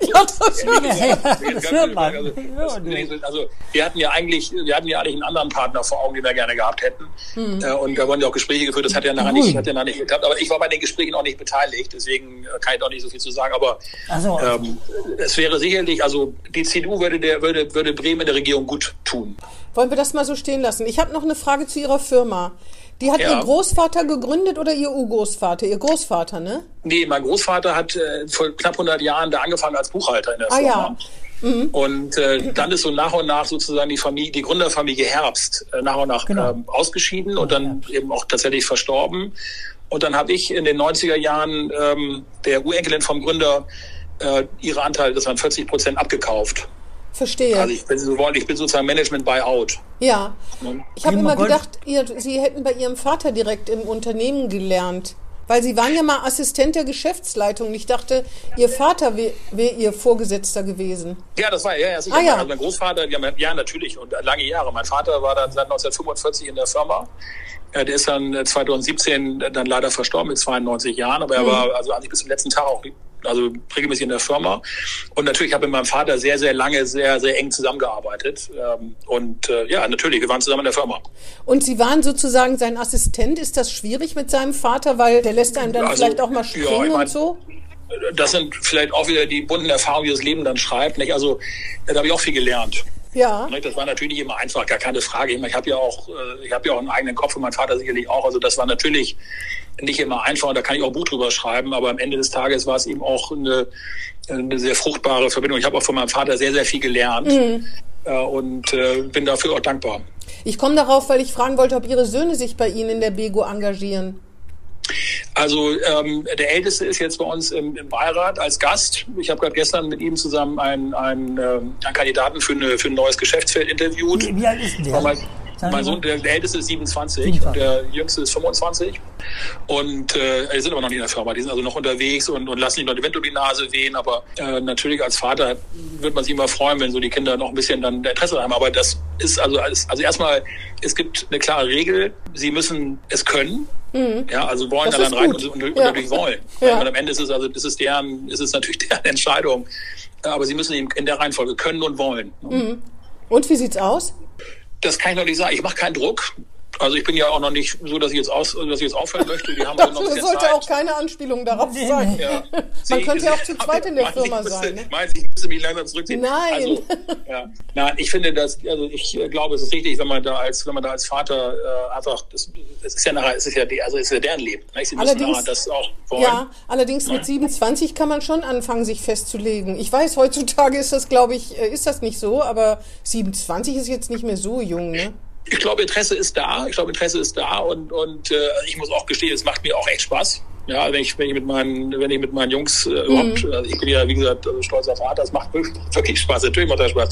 Also, also, wir hatten ja eigentlich, wir hatten ja eigentlich einen anderen Partner vor Augen, den wir gerne gehabt hätten. Hm. Äh, Und da wurden ja auch Gespräche geführt. Das hat ja nachher nicht, hat ja nachher nicht geklappt. Aber ich war bei den Gesprächen auch nicht beteiligt. Deswegen äh, kann ich auch nicht so viel zu sagen. Aber so. ähm, es wäre sicherlich, also die CDU würde, der, würde, würde Bremen in der Regierung gut tun. Wollen wir das mal so stehen lassen? Ich habe noch eine Frage zu Ihrer Firma. Die hat Ja. Ihr Großvater gegründet oder Ihr Urgroßvater? Ihr Großvater, ne? Nee, mein Großvater hat äh, vor knapp 100 Jahren da angefangen als Buchhalter in der Ah, Firma. ja. Und äh, dann ist so nach und nach sozusagen die Familie, die Gründerfamilie Herbst äh, nach und nach Genau. ähm, ausgeschieden und dann eben auch tatsächlich verstorben. Und dann habe ich in den 90er Jahren ähm, der Urenkelin vom Gründer äh, ihre Anteile, das waren 40 Prozent, abgekauft. Verstehe. Also ich bin, so ich bin sozusagen Management Buyout. ja. Ne? Ich habe immer gedacht, ihr, Sie hätten bei Ihrem Vater direkt im Unternehmen gelernt. Weil Sie waren ja mal Assistent der Geschäftsleitung. Ich dachte, Ihr Vater wäre wär Ihr Vorgesetzter gewesen. Ja, das war ja, ja sicher. Ah, ja. Also mein Großvater, ja, natürlich und lange Jahre. Mein Vater war dann seit 1945 in der Firma. Ja, der ist dann äh, 2017 dann leider verstorben mit 92 Jahren, aber er Mhm. war also eigentlich bis zum letzten Tag auch also regelmäßig in der Firma. Und natürlich habe ich mit meinem Vater sehr, sehr lange, sehr, sehr eng zusammengearbeitet. Ähm, Und äh, ja, natürlich, wir waren zusammen in der Firma. Und Sie waren sozusagen sein Assistent. Ist das schwierig mit seinem Vater? Weil der lässt einem dann Ja, also, vielleicht auch mal ja, springen ich mein- und so? Das sind vielleicht auch wieder die bunten Erfahrungen, die das Leben dann schreibt. Nicht? Also da habe ich auch viel gelernt. Ja. Das war natürlich nicht immer einfach, gar keine Frage. Ich habe ja auch, äh, ich habe ja auch einen eigenen Kopf und mein Vater sicherlich auch. Also das war natürlich nicht immer einfach und da kann ich auch ein Buch drüber schreiben. Aber am Ende des Tages war es eben auch eine, eine sehr fruchtbare Verbindung. Ich habe auch von meinem Vater sehr, sehr viel gelernt äh, und äh, bin dafür auch dankbar. Ich komme darauf, weil ich fragen wollte, ob Ihre Söhne sich bei Ihnen in der Bego engagieren. Also ähm, der Älteste ist jetzt bei uns im, im Beirat als Gast. Ich habe gerade gestern mit ihm zusammen einen, einen, ähm, einen Kandidaten für, eine, für ein neues Geschäftsfeld interviewt. Wie, wie alt ist denn der? Mein, Sagen mein Sohn, der, der älteste ist 27, 27. und der jüngste ist 25. Und äh, die sind aber noch nicht in der Firma. Die sind also noch unterwegs und, und lassen sich noch die Wind um die Nase wehen. Aber äh, natürlich als Vater wird man sich immer freuen, wenn so die Kinder noch ein bisschen dann Interesse haben. Aber das ist also alles, also erstmal, es gibt eine klare Regel. Sie müssen es können. Ja, also wollen Das dann ist rein gut. und, und, und Ja. natürlich wollen. Ja. Und am Ende ist es also, das ist deren, ist es natürlich deren Entscheidung. Aber sie müssen eben in der Reihenfolge können und wollen. Und wie sieht's aus? Das kann ich noch nicht sagen. Ich mache keinen Druck. Also ich bin ja auch noch nicht so, dass ich jetzt aus, dass ich jetzt aufhören möchte. Die haben Das also noch sollte Zeit. auch keine Anspielung darauf sein. Ja. Man Sie- könnte ja auch zu zweit in der Firma müsste- sein. Ne? Meinen Sie, ich müsste mich langsam zurückziehen? Nein. Also, ja. Nein, ich finde das, also ich äh, glaube, es ist richtig, wenn man da als, wenn man da als Vater äh, einfach, das, das ist ja nachher, es ist ja, die, also es ist ja deren Leben. Ne? Sie müssen Allerdings- das auch wollen. Ja, allerdings mit 27 kann man schon anfangen, sich festzulegen. Ich weiß, heutzutage ist das, glaube ich, äh, ist das nicht so, aber 27 ist jetzt nicht mehr so jung, ne? Ich glaube, Interesse ist da. Ich glaube, Interesse ist da und, und äh, ich muss auch gestehen, es macht mir auch echt Spaß. Ja, wenn ich, wenn ich mit meinen, wenn ich mit meinen Jungs äh, überhaupt, Mhm. also ich bin ja wie gesagt stolzer Vater, das macht wirklich Spaß, natürlich macht das Spaß.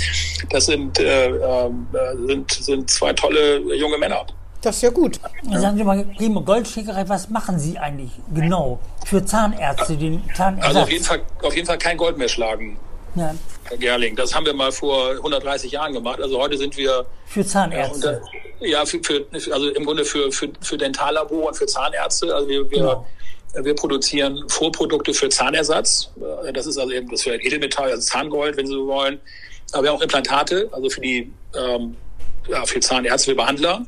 Das sind, äh, ähm, äh, sind, sind zwei tolle junge Männer. Das ist ja gut. Sagen Sie mal, Primo Goldschickerei, was machen Sie eigentlich genau für Zahnärzte, den Zahnersatz? Also auf jeden Fall, auf jeden Fall kein Gold mehr schlagen, Ja, Herr Gerling. Das haben wir mal vor 130 Jahren gemacht. Also heute sind wir für und Zahnärzte. ja für, für, also im Grunde für, für, für Dentallabor und für Zahnärzte. Also wir, wir, Genau. wir produzieren Vorprodukte für Zahnersatz. Äh, Das ist also eben das wäre Edelmetall, also Zahngold, wenn Sie so wollen. Aber wir haben auch Implantate, also für die ähm, ja, für Zahnärzte, für Behandler.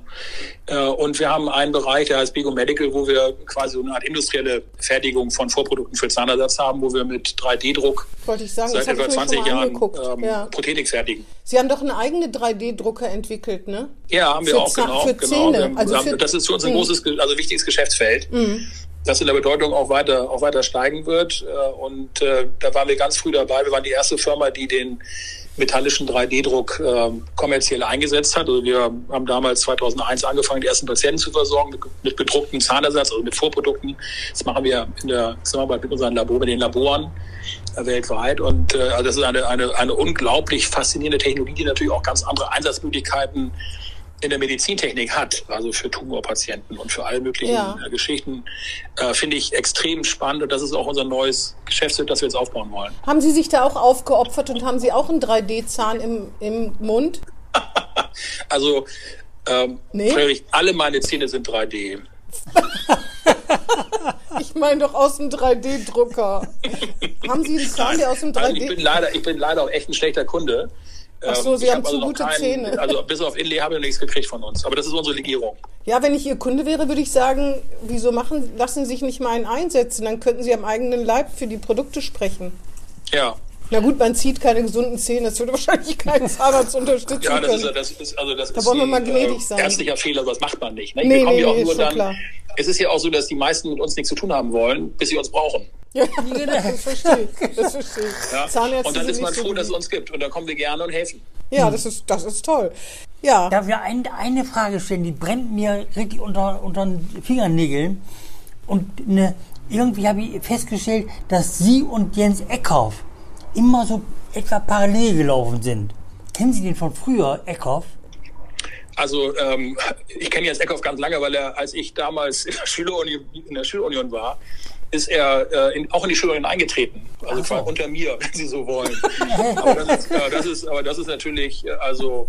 Äh, Und wir haben einen Bereich, der heißt Bigo Medical, wo wir quasi so eine Art industrielle Fertigung von Vorprodukten für Zahnersatz haben, wo wir mit 3D-Druck Wollte ich sagen, das seit etwa ich mir 20 schon mal Jahren ähm, ja. Prothetik fertigen. Sie haben doch einen eigenen 3D-Drucker entwickelt, ne? Ja, haben wir Für auch, Zahn- genau. für genau. Zähne, haben- also für- das ist für uns ein großes, also wichtiges Geschäftsfeld, das in der Bedeutung auch weiter, auch weiter steigen wird. Äh, Und äh, da waren wir ganz früh dabei. Wir waren die erste Firma, die den metallischen 3D-Druck äh, kommerziell eingesetzt hat. Also wir haben damals 2001 angefangen, die ersten Patienten zu versorgen mit, mit bedruckten Zahnersatz, also mit Vorprodukten. Das machen wir in der Zusammenarbeit mit unseren Labor, mit den Laboren äh, weltweit. Und äh, also das ist eine, eine, eine unglaublich faszinierende Technologie, die natürlich auch ganz andere Einsatzmöglichkeiten in der Medizintechnik hat, also für Tumorpatienten und für alle möglichen Ja. äh, Geschichten, äh, finde ich extrem spannend und das ist auch unser neues Geschäftsfeld, das wir jetzt aufbauen wollen. Haben Sie sich da auch aufgeopfert und haben Sie auch einen 3D-Zahn im, im Mund? Also, ähm, Nee? Friedrich, alle meine Zähne sind 3D. Ich meine doch aus dem 3D-Drucker. haben Sie einen Zahn, der aus dem Also ich bin 3D... leider, ich bin leider auch echt ein schlechter Kunde. Ach so, Ähm, Sie ich haben hab zu noch gute Zähne. Also bis auf Inlay habe ich noch nichts gekriegt von uns. Aber das ist unsere Legierung. Ja, wenn ich Ihr Kunde wäre, würde ich sagen, wieso machen, lassen Sie sich nicht mal einen einsetzen? Dann könnten Sie am eigenen Leib für die Produkte sprechen. Ja. Na gut, man zieht keine gesunden Zähne, das würde wahrscheinlich kein Zahnarzt unterstützen Ja, das ist, können. das ist, also das Da ist wollen wir ein, mal gnädig äh, sein. ärztlicher Fehler, das macht man nicht. Ne? Nee, wir kommen nee, ja auch nee, nur ist dann. klar. Es ist ja auch so, dass die meisten mit uns nichts zu tun haben wollen, bis sie uns brauchen. Ja, das verstehe ich. Das verstehe ich. Ja? Zahnärzte und dann ist man nicht so froh, dass es uns gibt. Und dann kommen wir gerne und helfen. Ja, das ist, das ist toll. Ja, Darf ich ein, eine Frage stellen, die brennt mir richtig unter, unter den Fingernägeln. Und ne, irgendwie habe ich festgestellt, dass Sie und Jens Eckhoff immer so etwa parallel gelaufen sind. Kennen Sie den von früher, Eckhoff? Also ähm, ich kenne Jens Eckhoff ganz lange, weil er, als ich damals in der Schülerunion, in der Schülerunion war, ist er äh, in, auch in die Schülerunion eingetreten. Also so. unter mir, wenn Sie so wollen. aber, das ist, ja, das ist, aber das ist natürlich, äh, also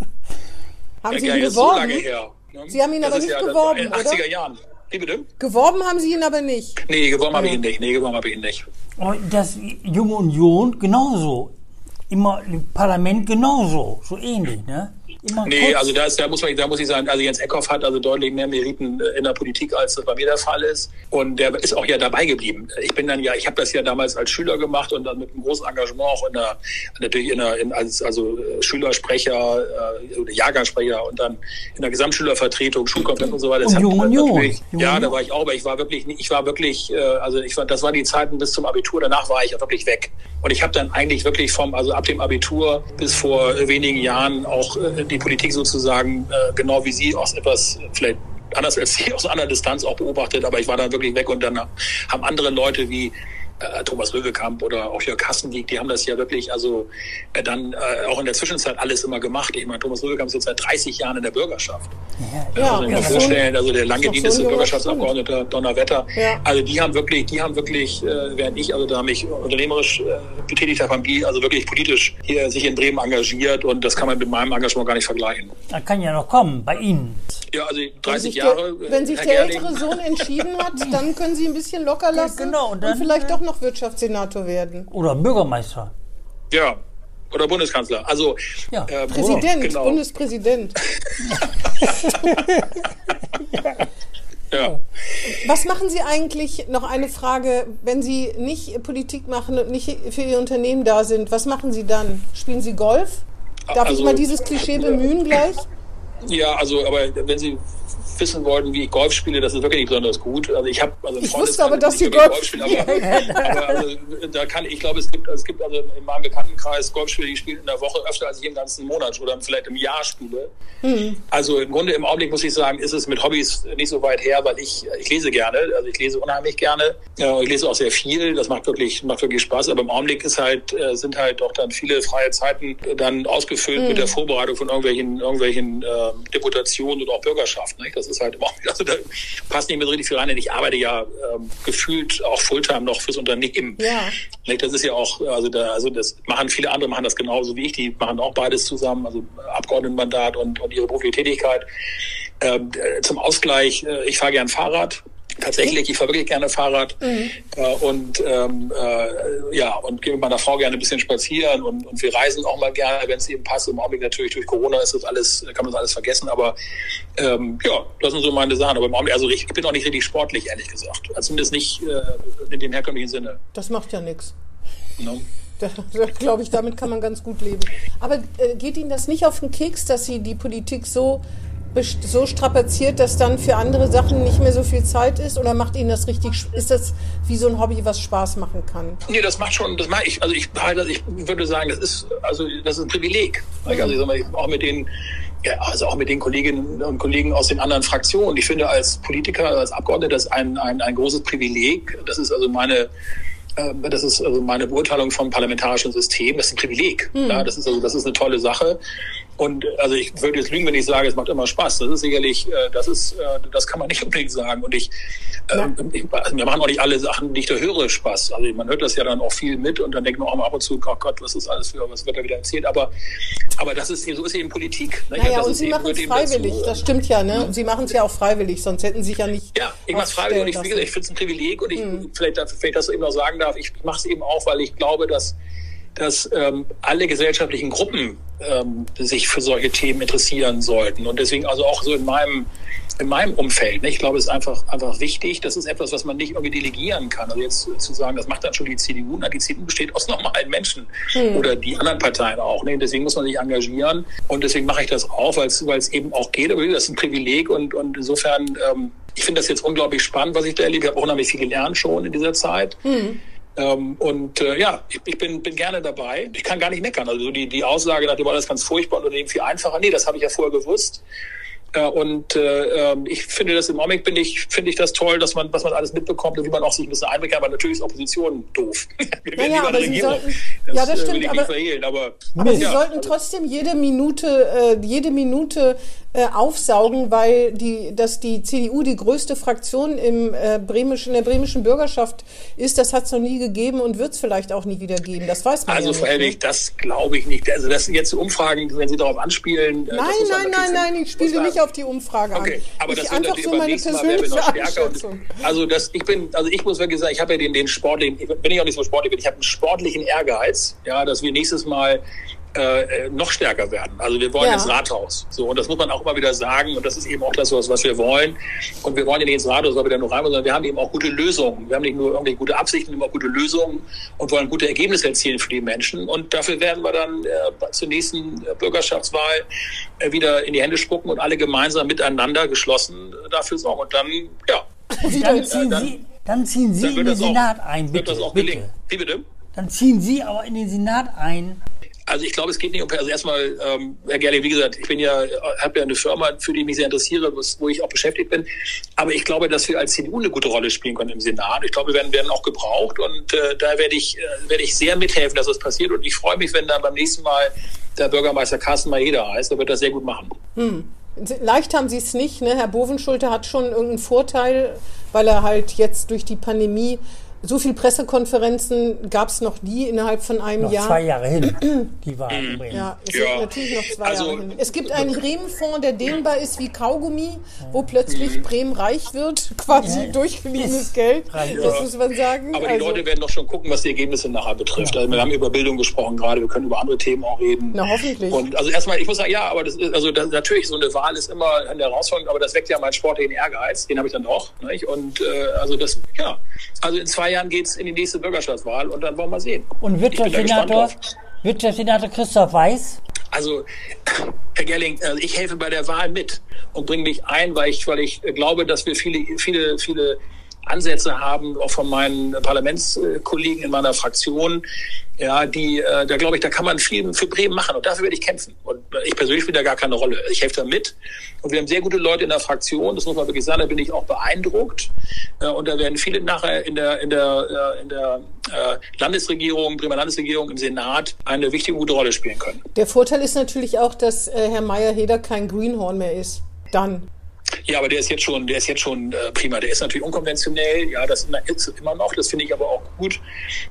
haben Sie ja, ihn jetzt so geworben? lange her. ne? Sie haben ihn Das aber nicht ja, das geworben, war in den oder? 80er Jahren. Wie bitte? Geworben haben Sie ihn aber nicht. Nee, geworben habe ich ihn nicht. Nee, geworben habe ich ihn nicht. Und das Junge Union genauso. Immer im Parlament genauso. So ähnlich, ne? Immer Nee, kurz- also da, ist, da, muss man, da muss ich sagen, also Jens Eckhoff hat also deutlich mehr Meriten äh, in der Politik, als das bei mir der Fall ist. Und der ist auch ja dabei geblieben. Ich bin dann ja, ich habe das ja damals als Schüler gemacht und dann mit einem großen Engagement auch in der, natürlich in der, in, als also äh, Schülersprecher, äh, oder Jahrgangssprecher und dann in der Gesamtschülervertretung, Schulkonferenz und so weiter. Das Und hat Junge man Union. natürlich- Junge Ja, da Union. war ich auch, aber ich war wirklich, ich war wirklich, äh, also ich war, das waren die Zeiten bis zum Abitur. Danach war ich ja wirklich weg. Und ich habe dann eigentlich wirklich vom, also ab dem Abitur bis vor wenigen Jahren auch äh, die Politik sozusagen, äh, genau wie Sie, aus etwas vielleicht anders als Sie, aus einer Distanz auch beobachtet. Aber ich war dann wirklich weg und dann haben andere Leute wie äh, Thomas Röwekamp oder auch Jörg Kassendiek, die haben das ja wirklich, also äh, dann äh, auch in der Zwischenzeit alles immer gemacht. Ich meine, Thomas Röwekamp ist jetzt seit 30 Jahren in der Bürgerschaft. Ja, Also, ja, ja, so- vorstellen, also der noch dienende so Bürgerschaftsabgeordneter Donnerwetter. Ja. Also die haben wirklich, die haben wirklich, äh, während ich also da mich unternehmerisch äh, betätigt habe, haben die also wirklich politisch hier sich in Bremen engagiert und das kann man mit meinem Engagement gar nicht vergleichen. Das kann ja noch kommen, bei Ihnen. Ja, also Wenn 30 sich Jahre. der, äh, wenn sich Herr der Gerling. ältere Sohn entschieden hat, dann können Sie ein bisschen locker lassen genau, und dann, vielleicht äh, doch noch Wirtschaftssenator werden. Oder Bürgermeister. Ja. Oder Bundeskanzler. Also Ja. äh, Präsident, genau. Bundespräsident. Ja. Was machen Sie eigentlich, noch eine Frage, wenn Sie nicht Politik machen und nicht für Ihr Unternehmen da sind, was machen Sie dann? Spielen Sie Golf? Darf Also- ich mal dieses Klischee bemühen gleich? Ja, also, aber wenn Sie wissen wollten, wie ich Golf spiele, das ist wirklich nicht besonders gut. Also ich habe also ich wusste aber, dass Sie Golf spielen. Aber, aber also, da kann ich glaube, es gibt es gibt also in meinem Bekanntenkreis Golfspieler, die spielen in der Woche öfter als ich im ganzen Monat oder vielleicht im Jahr spiele. Mhm. Also im Grunde im Augenblick muss ich sagen, ist es mit Hobbys nicht so weit her, weil ich ich lese gerne, also ich lese unheimlich gerne. Ich lese auch sehr viel. Das macht wirklich macht wirklich Spaß. Aber im Augenblick ist halt äh, sind halt doch dann viele freie Zeiten dann ausgefüllt mhm. mit der Vorbereitung von irgendwelchen irgendwelchen äh, Deputationen oder auch Bürgerschaften. Nicht? Das das ist halt immer, also da passt nicht mehr so richtig viel rein, denn ich arbeite ja ähm, gefühlt auch Fulltime noch fürs Unternehmen. Ja. Das ist ja auch, also da, also das machen viele andere machen das genauso wie ich, die machen auch beides zusammen, also Abgeordnetenmandat und, und ihre berufliche Tätigkeit. Ähm, zum Ausgleich, äh, ich fahre gern Fahrrad, tatsächlich, ich fahre wirklich gerne Fahrrad mhm. äh, und ähm, äh, ja und gehe mit meiner Frau gerne ein bisschen spazieren und, und wir reisen auch mal gerne, wenn es eben passt. Im Augenblick natürlich durch Corona ist das alles, kann man das alles vergessen, aber ähm, ja, das sind so meine Sachen. Aber im Augenblick, also ich bin auch nicht richtig sportlich, ehrlich gesagt. Also zumindest nicht äh, in dem herkömmlichen Sinne. Das macht ja nichts. No. Da, da glaube ich, damit kann man ganz gut leben. Aber äh, geht Ihnen das nicht auf den Keks, dass Sie die Politik so so strapaziert, dass dann für andere Sachen nicht mehr so viel Zeit ist? Oder macht Ihnen das richtig, ist das wie so ein Hobby, was Spaß machen kann? Nee, das macht schon, das mache ich. Also ich, ich würde sagen, das ist, also das ist ein Privileg. Mhm. Also ich sag mal, auch mit den, ja, also auch mit den Kolleginnen und Kollegen aus den anderen Fraktionen. Ich finde als Politiker, als Abgeordneter das ein, ein, ein großes Privileg. Das ist also meine, ähm, das ist also meine Beurteilung vom parlamentarischen System. Das ist ein Privileg. Mhm. Ja, das ist also, das ist eine tolle Sache. Und also ich würde jetzt lügen, wenn ich sage, es macht immer Spaß. Das ist sicherlich, äh, das ist, äh, das kann man nicht unbedingt sagen. Und ich, ja. Ähm, ich mir machen auch nicht alle Sachen, die ich da höre, Spaß. Also man hört das ja dann auch viel mit und dann denkt man auch mal ab und zu, oh Gott, was ist alles für, was wird da wieder erzählt. Aber, aber das ist, so ist eben Politik. Ne? Naja, und Sie machen es freiwillig, dazu, das stimmt ja, ne? Und Sie machen es ja auch freiwillig, sonst hätten Sie sich ja nicht. Ja, ich mache es freiwillig und ich, wie gesagt, ich finde es ein Privileg und ich, hm. vielleicht, ich das eben noch sagen darf, ich mache es eben auch, weil ich glaube, dass dass ähm, alle gesellschaftlichen Gruppen ähm, sich für solche Themen interessieren sollten. Und deswegen also auch so in meinem in meinem Umfeld. Ne? Ich glaube, es ist einfach, einfach wichtig. Das ist etwas, was man nicht irgendwie delegieren kann. Also jetzt zu sagen, das macht dann schon die CDU. Na, die CDU besteht aus normalen Menschen hm. oder die anderen Parteien auch. Ne? Deswegen muss man sich engagieren. Und deswegen mache ich das auch, weil es eben auch geht. Aber das ist ein Privileg und, und insofern, ähm, ich finde das jetzt unglaublich spannend, was ich da erlebe. Ich habe auch unheimlich viel gelernt schon in dieser Zeit. Hm. Ähm, und äh, ja, ich, ich, bin, bin gerne dabei. Ich kann gar nicht meckern. Also die, die Aussage nach dem alles ganz furchtbar und dem viel einfacher. Nee, das habe ich ja vorher gewusst. Äh, und äh, ähm, ich finde das im Augenblick bin ich, finde ich das toll, dass man, was man alles mitbekommt und wie man auch sich ein bisschen einbringen kann, aber natürlich ist Opposition doof. Wir naja, aber Sie sollten, das, ja, das äh, stimmt, aber, aber, aber Sie ja, sollten also, trotzdem jede Minute, äh, jede Minute äh, aufsaugen, weil die, dass die CDU die größte Fraktion im äh, bremischen, in der bremischen Bürgerschaft ist, das hat es noch nie gegeben und wird es vielleicht auch nie wieder geben. Das weiß man also, ja nicht. Also, Frau Helwig, das glaube ich nicht. Also, das sind jetzt Umfragen, wenn Sie darauf anspielen. Äh, nein, nein, nein, nein, ich spiele nicht auf die Umfrage an. Okay, aber ich das wird einfach so meine persönliche Einschätzung. Also, das, ich bin, also ich muss wirklich sagen, ich habe ja den, den sportlichen, wenn ich auch nicht so sportlich bin, ich habe einen sportlichen Ehrgeiz, ja, dass wir nächstes Mal äh, noch stärker werden. Also wir wollen ja. ins Rathaus. So, und das muss man auch immer wieder sagen. Und das ist eben auch das, was, was wir wollen. Und wir wollen ja nicht ins Rathaus, weil wir da nur rein sondern wir haben eben auch gute Lösungen. Wir haben nicht nur irgendwie gute Absichten, wir haben auch gute Lösungen und wollen gute Ergebnisse erzielen für die Menschen. Und dafür werden wir dann äh, zur nächsten Bürgerschaftswahl äh, wieder in die Hände spucken und alle gemeinsam miteinander geschlossen äh, dafür sorgen. Und dann, ja. Dann ziehen Sie, dann ziehen Sie dann in den Senat auch, ein, bitte. Wird das auch bitte. gelingen. Wie bitte? Dann ziehen Sie aber in den Senat ein also ich glaube, es geht nicht um, also erstmal, ähm, Herr Gerling, wie gesagt, ich bin ja, habe ja eine Firma, für die ich mich sehr interessiere, wo ich auch beschäftigt bin. Aber ich glaube, dass wir als CDU eine gute Rolle spielen können im Senat. Ich glaube, wir werden, werden auch gebraucht und äh, da werde ich, äh, werde ich sehr mithelfen, dass das passiert. Und ich freue mich, wenn dann beim nächsten Mal der Bürgermeister Carsten Maeda heißt. Der wird das sehr gut machen. Hm. Leicht haben Sie es nicht. Ne? Herr Bovenschulte hat schon irgendeinen Vorteil, weil er halt jetzt durch die Pandemie so viele Pressekonferenzen gab es noch nie innerhalb von einem noch Jahr. Zwei Jahre hin, die waren in Bremen. Ja, es ja. natürlich noch zwei also, Jahre hin. Es gibt einen Bremen-Fonds, der dehnbar ist wie Kaugummi, wo plötzlich Bremen reich wird, quasi ja. durchgeliehenes Geld. Das muss man sagen. Aber die also, Leute werden doch schon gucken, was die Ergebnisse nachher betrifft. Also wir haben über Bildung gesprochen gerade, wir können über andere Themen auch reden. Na hoffentlich. Und also erstmal, ich muss sagen, ja, aber das ist, also das, natürlich so eine Wahl ist immer eine Herausforderung, aber das weckt ja meinen sportlichen Ehrgeiz, den habe ich dann doch. Nicht? Und äh, also das, ja, also in zwei Jahren geht es in die nächste Bürgerschaftswahl und dann wollen wir sehen. Und Wirtschaftssenator, Wirtschaftssenator Christoph Weiß? Also, Herr Gerling, äh, ich helfe bei der Wahl mit und bringe mich ein, weil ich, weil ich glaube, dass wir viele, viele, viele Ansätze haben, auch von meinen Parlamentskollegen in meiner Fraktion, ja, die, äh, da glaube ich, da kann man viel für Bremen machen und dafür werde ich kämpfen. Und ich persönlich spiele da gar keine Rolle. Ich helfe da mit und wir haben sehr gute Leute in der Fraktion, das muss man wirklich sagen, da bin ich auch beeindruckt. Äh, und da werden viele nachher in der, in der, äh, in der äh, Landesregierung, Bremer Landesregierung, im Senat eine wichtige, gute Rolle spielen können. Der Vorteil ist natürlich auch, dass äh, Herr Meyer-Heder kein Greenhorn mehr ist. Dann. Ja, aber der ist jetzt schon, der ist jetzt schon äh, prima. Der ist natürlich unkonventionell. Ja, das ist immer noch. Das finde ich aber auch gut.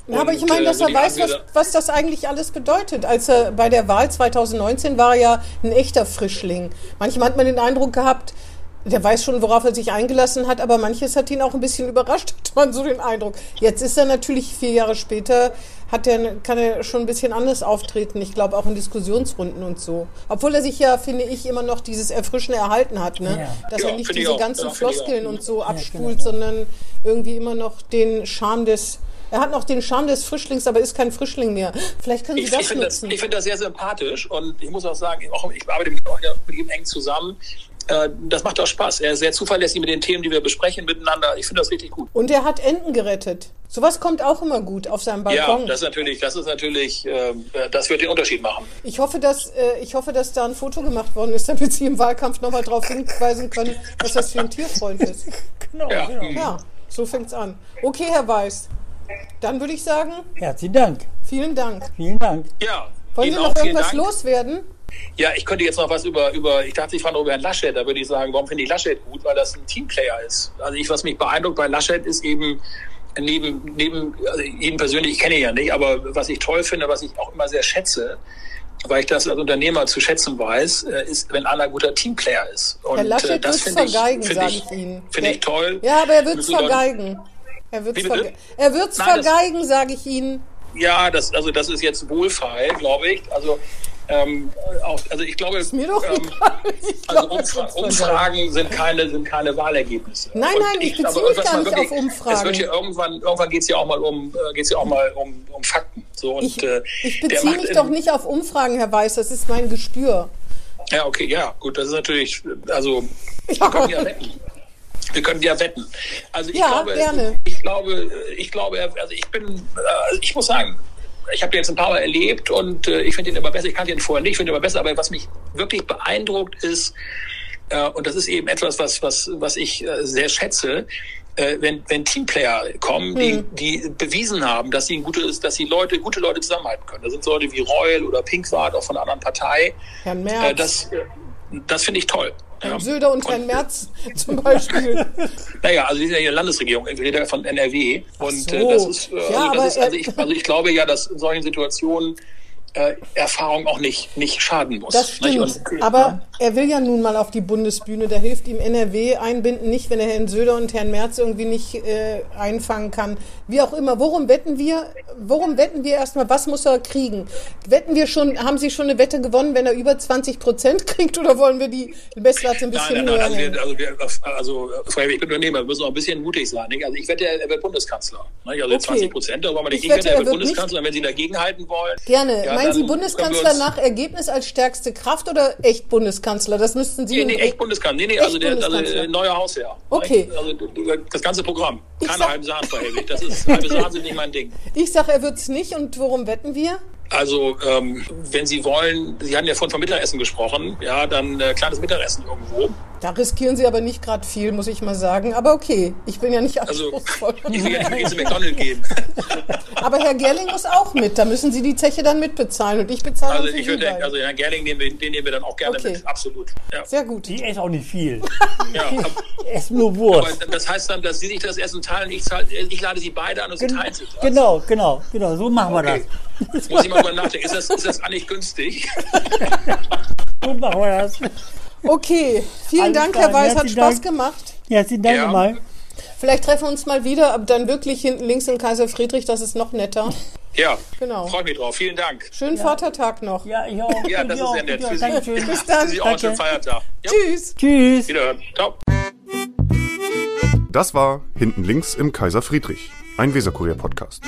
Ja, aber ich meine, dass er weiß, was, was das eigentlich alles bedeutet. Als er bei der Wahl 2019 war er ja ein echter Frischling. Manchmal hat man den Eindruck gehabt, der weiß schon, worauf er sich eingelassen hat, aber manches hat ihn auch ein bisschen überrascht, hat man so den Eindruck. Jetzt ist er natürlich vier Jahre später, hat er, kann er schon ein bisschen anders auftreten. Ich glaube auch in Diskussionsrunden und so. Obwohl er sich ja, finde ich, immer noch dieses Erfrischende erhalten hat, ne? Ja. Dass Ja, er nicht diese auch. ganzen Ja, Floskeln und so abspult, genau. sondern irgendwie immer noch den Charme des. Er hat noch den Charme des Frischlings, aber ist kein Frischling mehr. Vielleicht können Sie Ich, das ich finde das, nutzen. ich finde das sehr sympathisch und ich muss auch sagen, auch, ich arbeite mit, auch mit ihm eng zusammen. Äh, Das macht auch Spaß. Er ist sehr zuverlässig mit den Themen, die wir besprechen miteinander. Ich finde das richtig gut. und er hat Enten gerettet. Sowas kommt auch immer gut auf seinem Ja, Balkon. das ist natürlich, das ist natürlich, äh, das wird den Unterschied machen. Ich hoffe, dass, äh, ich hoffe, dass da ein Foto gemacht worden ist, damit Sie im Wahlkampf nochmal darauf hinweisen können, dass das für ein Tierfreund ist. Genau, Ja. genau. Ja, so fängt's an. Okay, Herr Weiß. Dann würde ich sagen, Herzlichen Dank. vielen Dank. Vielen Dank. Ja. Wollen Ihnen Sie auch noch irgendwas Dank. loswerden? Ja, ich könnte jetzt noch was über, über ich dachte, Sie fragen über Herrn Laschet, da würde ich sagen, warum finde ich Laschet gut? Weil das ein Teamplayer ist. Also ich, was mich beeindruckt bei Laschet ist eben, neben, neben, also ihn persönlich, ich kenne ihn ja nicht, aber was ich toll finde, was ich auch immer sehr schätze, weil ich das als Unternehmer zu schätzen weiß, äh, ist, wenn einer ein guter Teamplayer ist. Und Herr Laschet äh, das wird's finde ich, vergeigen, sage ich, ich Ihnen. Finde ich toll. Ja, aber er so Leuten- vergeigen. Er wird's, Wie bitte? verge er wird's Nein, das- vergeigen, sage ich Ihnen. Ja, das, also das ist jetzt wohlfeil, glaube ich. Also, ähm, auch, also ich glaube, Mir doch ähm. Ich also glaub, er Umfra. Umfragen sind keine, sind keine Wahlergebnisse. Nein, Und nein, ich beziehe aber mich gar nicht auf Umfragen. Es wird ja irgendwann, irgendwann geht es ja auch mal um, äh, geht's ja auch mal um, um Fakten. So, und, Ich, äh, ich beziehe mich doch nicht auf Umfragen, Herr Weiß. Das ist mein Gespür. Ja, okay, ja, gut, das ist natürlich, also Ja. wir können ja wetten. Wir können ja wetten. Also ich Ja, glaube, gerne. ich glaube, ich glaube, also ich bin, äh, ich muss sagen, ich habe den jetzt ein paar Mal erlebt und äh, ich finde ihn immer besser. Ich kannte ihn vorher nicht, ich finde ihn immer besser. Aber was mich wirklich beeindruckt ist, äh, und das ist eben etwas, was was was ich äh, sehr schätze, äh, wenn wenn Teamplayer kommen, die Hm. die bewiesen haben, dass sie ein gutes, dass sie Leute gute Leute zusammenhalten können. Das sind so Leute wie Reul oder Pinkwart, auch von einer anderen Partei. Herrn Äh, Merz, das äh, das finde ich toll. Herrn. Söder und Herrn Merz zum Beispiel. Naja, also die sind ja hier Landesregierung, ich rede von NRW. Und so. äh, das ist, äh, Ja, also, das ist also, ich, also ich glaube ja, dass in solchen Situationen äh, Erfahrung auch nicht, nicht schaden muss. Das Nicht? stimmt. Und, Aber er will ja nun mal auf die Bundesbühne. Da hilft ihm NRW einbinden nicht, wenn er Herrn Söder und Herrn Merz irgendwie nicht äh, einfangen kann. Wie auch immer. Worum wetten wir? Worum wetten wir erstmal? Was muss er kriegen? Wetten wir schon, haben Sie schon eine Wette gewonnen, wenn er über 20 Prozent kriegt oder wollen wir die Messlatte ein bisschen Nein, nein, nein, höher also, wir, also, also bin Unternehmer, wir müssen auch ein bisschen mutig sein. Nicht? Also ich wette, er wird Bundeskanzler. Nicht? Also Okay. 20 Prozent, da wollen wir nicht. Ich Ich, wette, er wird Bundeskanzler. Und wenn Sie dagegen halten wollen, Gerne. ja, Meinen Sie Bundeskanzler nach Ergebnis als stärkste Kraft oder echt Bundeskanzler? Das müssten Sie Nee, nee, echt Bundeskanzler. Nee, nee, also, der, also äh, neuer Hausherr. Okay. Also das ganze Programm. Keine halben Sachen, Hellwig. Das ist, halbe Sachen sind nicht mein Ding. Ich sage, er wird's nicht. Und worum wetten wir? Also, ähm, wenn Sie wollen, Sie hatten ja vorhin vom Mittagessen gesprochen, ja, dann äh, kleines Mittagessen irgendwo. Da riskieren Sie aber nicht gerade viel, muss ich mal sagen. Aber okay, ich bin ja nicht Also, anspruchsvoll. ich will ja nicht mit Ihnen zu McDonald's gehen. Aber Herr Gerling muss auch mit. Da müssen Sie die Zeche dann mitbezahlen und ich bezahle Also, ich würde, also Herrn Gerling, den, wir- den nehmen wir dann auch gerne Okay. mit. Absolut. Ja. Sehr gut. Die esse auch nicht viel. ja. ab- Ess nur Aber Wurst. das heißt dann, dass Sie sich das Essen teilen, ich, zahl, ich lade Sie beide an und Sie teilen sich das. Genau, genau, genau. So machen wir Okay. Das. Muss ich mal drüber nachdenken. Ist das, ist das eigentlich günstig? So machen wir das. Okay, vielen Alles Dank, klar, Herr Weiß. Hat Spaß Dank. gemacht. Herzlichen Dank Ja. mal. Vielleicht treffen wir uns mal wieder, aber dann wirklich hinten links in Kaiser Friedrich. Das ist noch netter. Ja. Genau. Freue mich drauf. Vielen Dank. Schönen Vatertag noch. Ja, ich auch. Ja, Ich das ist auch. sehr nett. Ja, Für Sie. Dankeschön. Bis dann. Für Sie auch einen schönen Danke. Feiertag. Ja. Tschüss. Tschüss. Wiederhören. Ciao. Das war Hinten links im Kaiser Friedrich, ein Weserkurier-Podcast.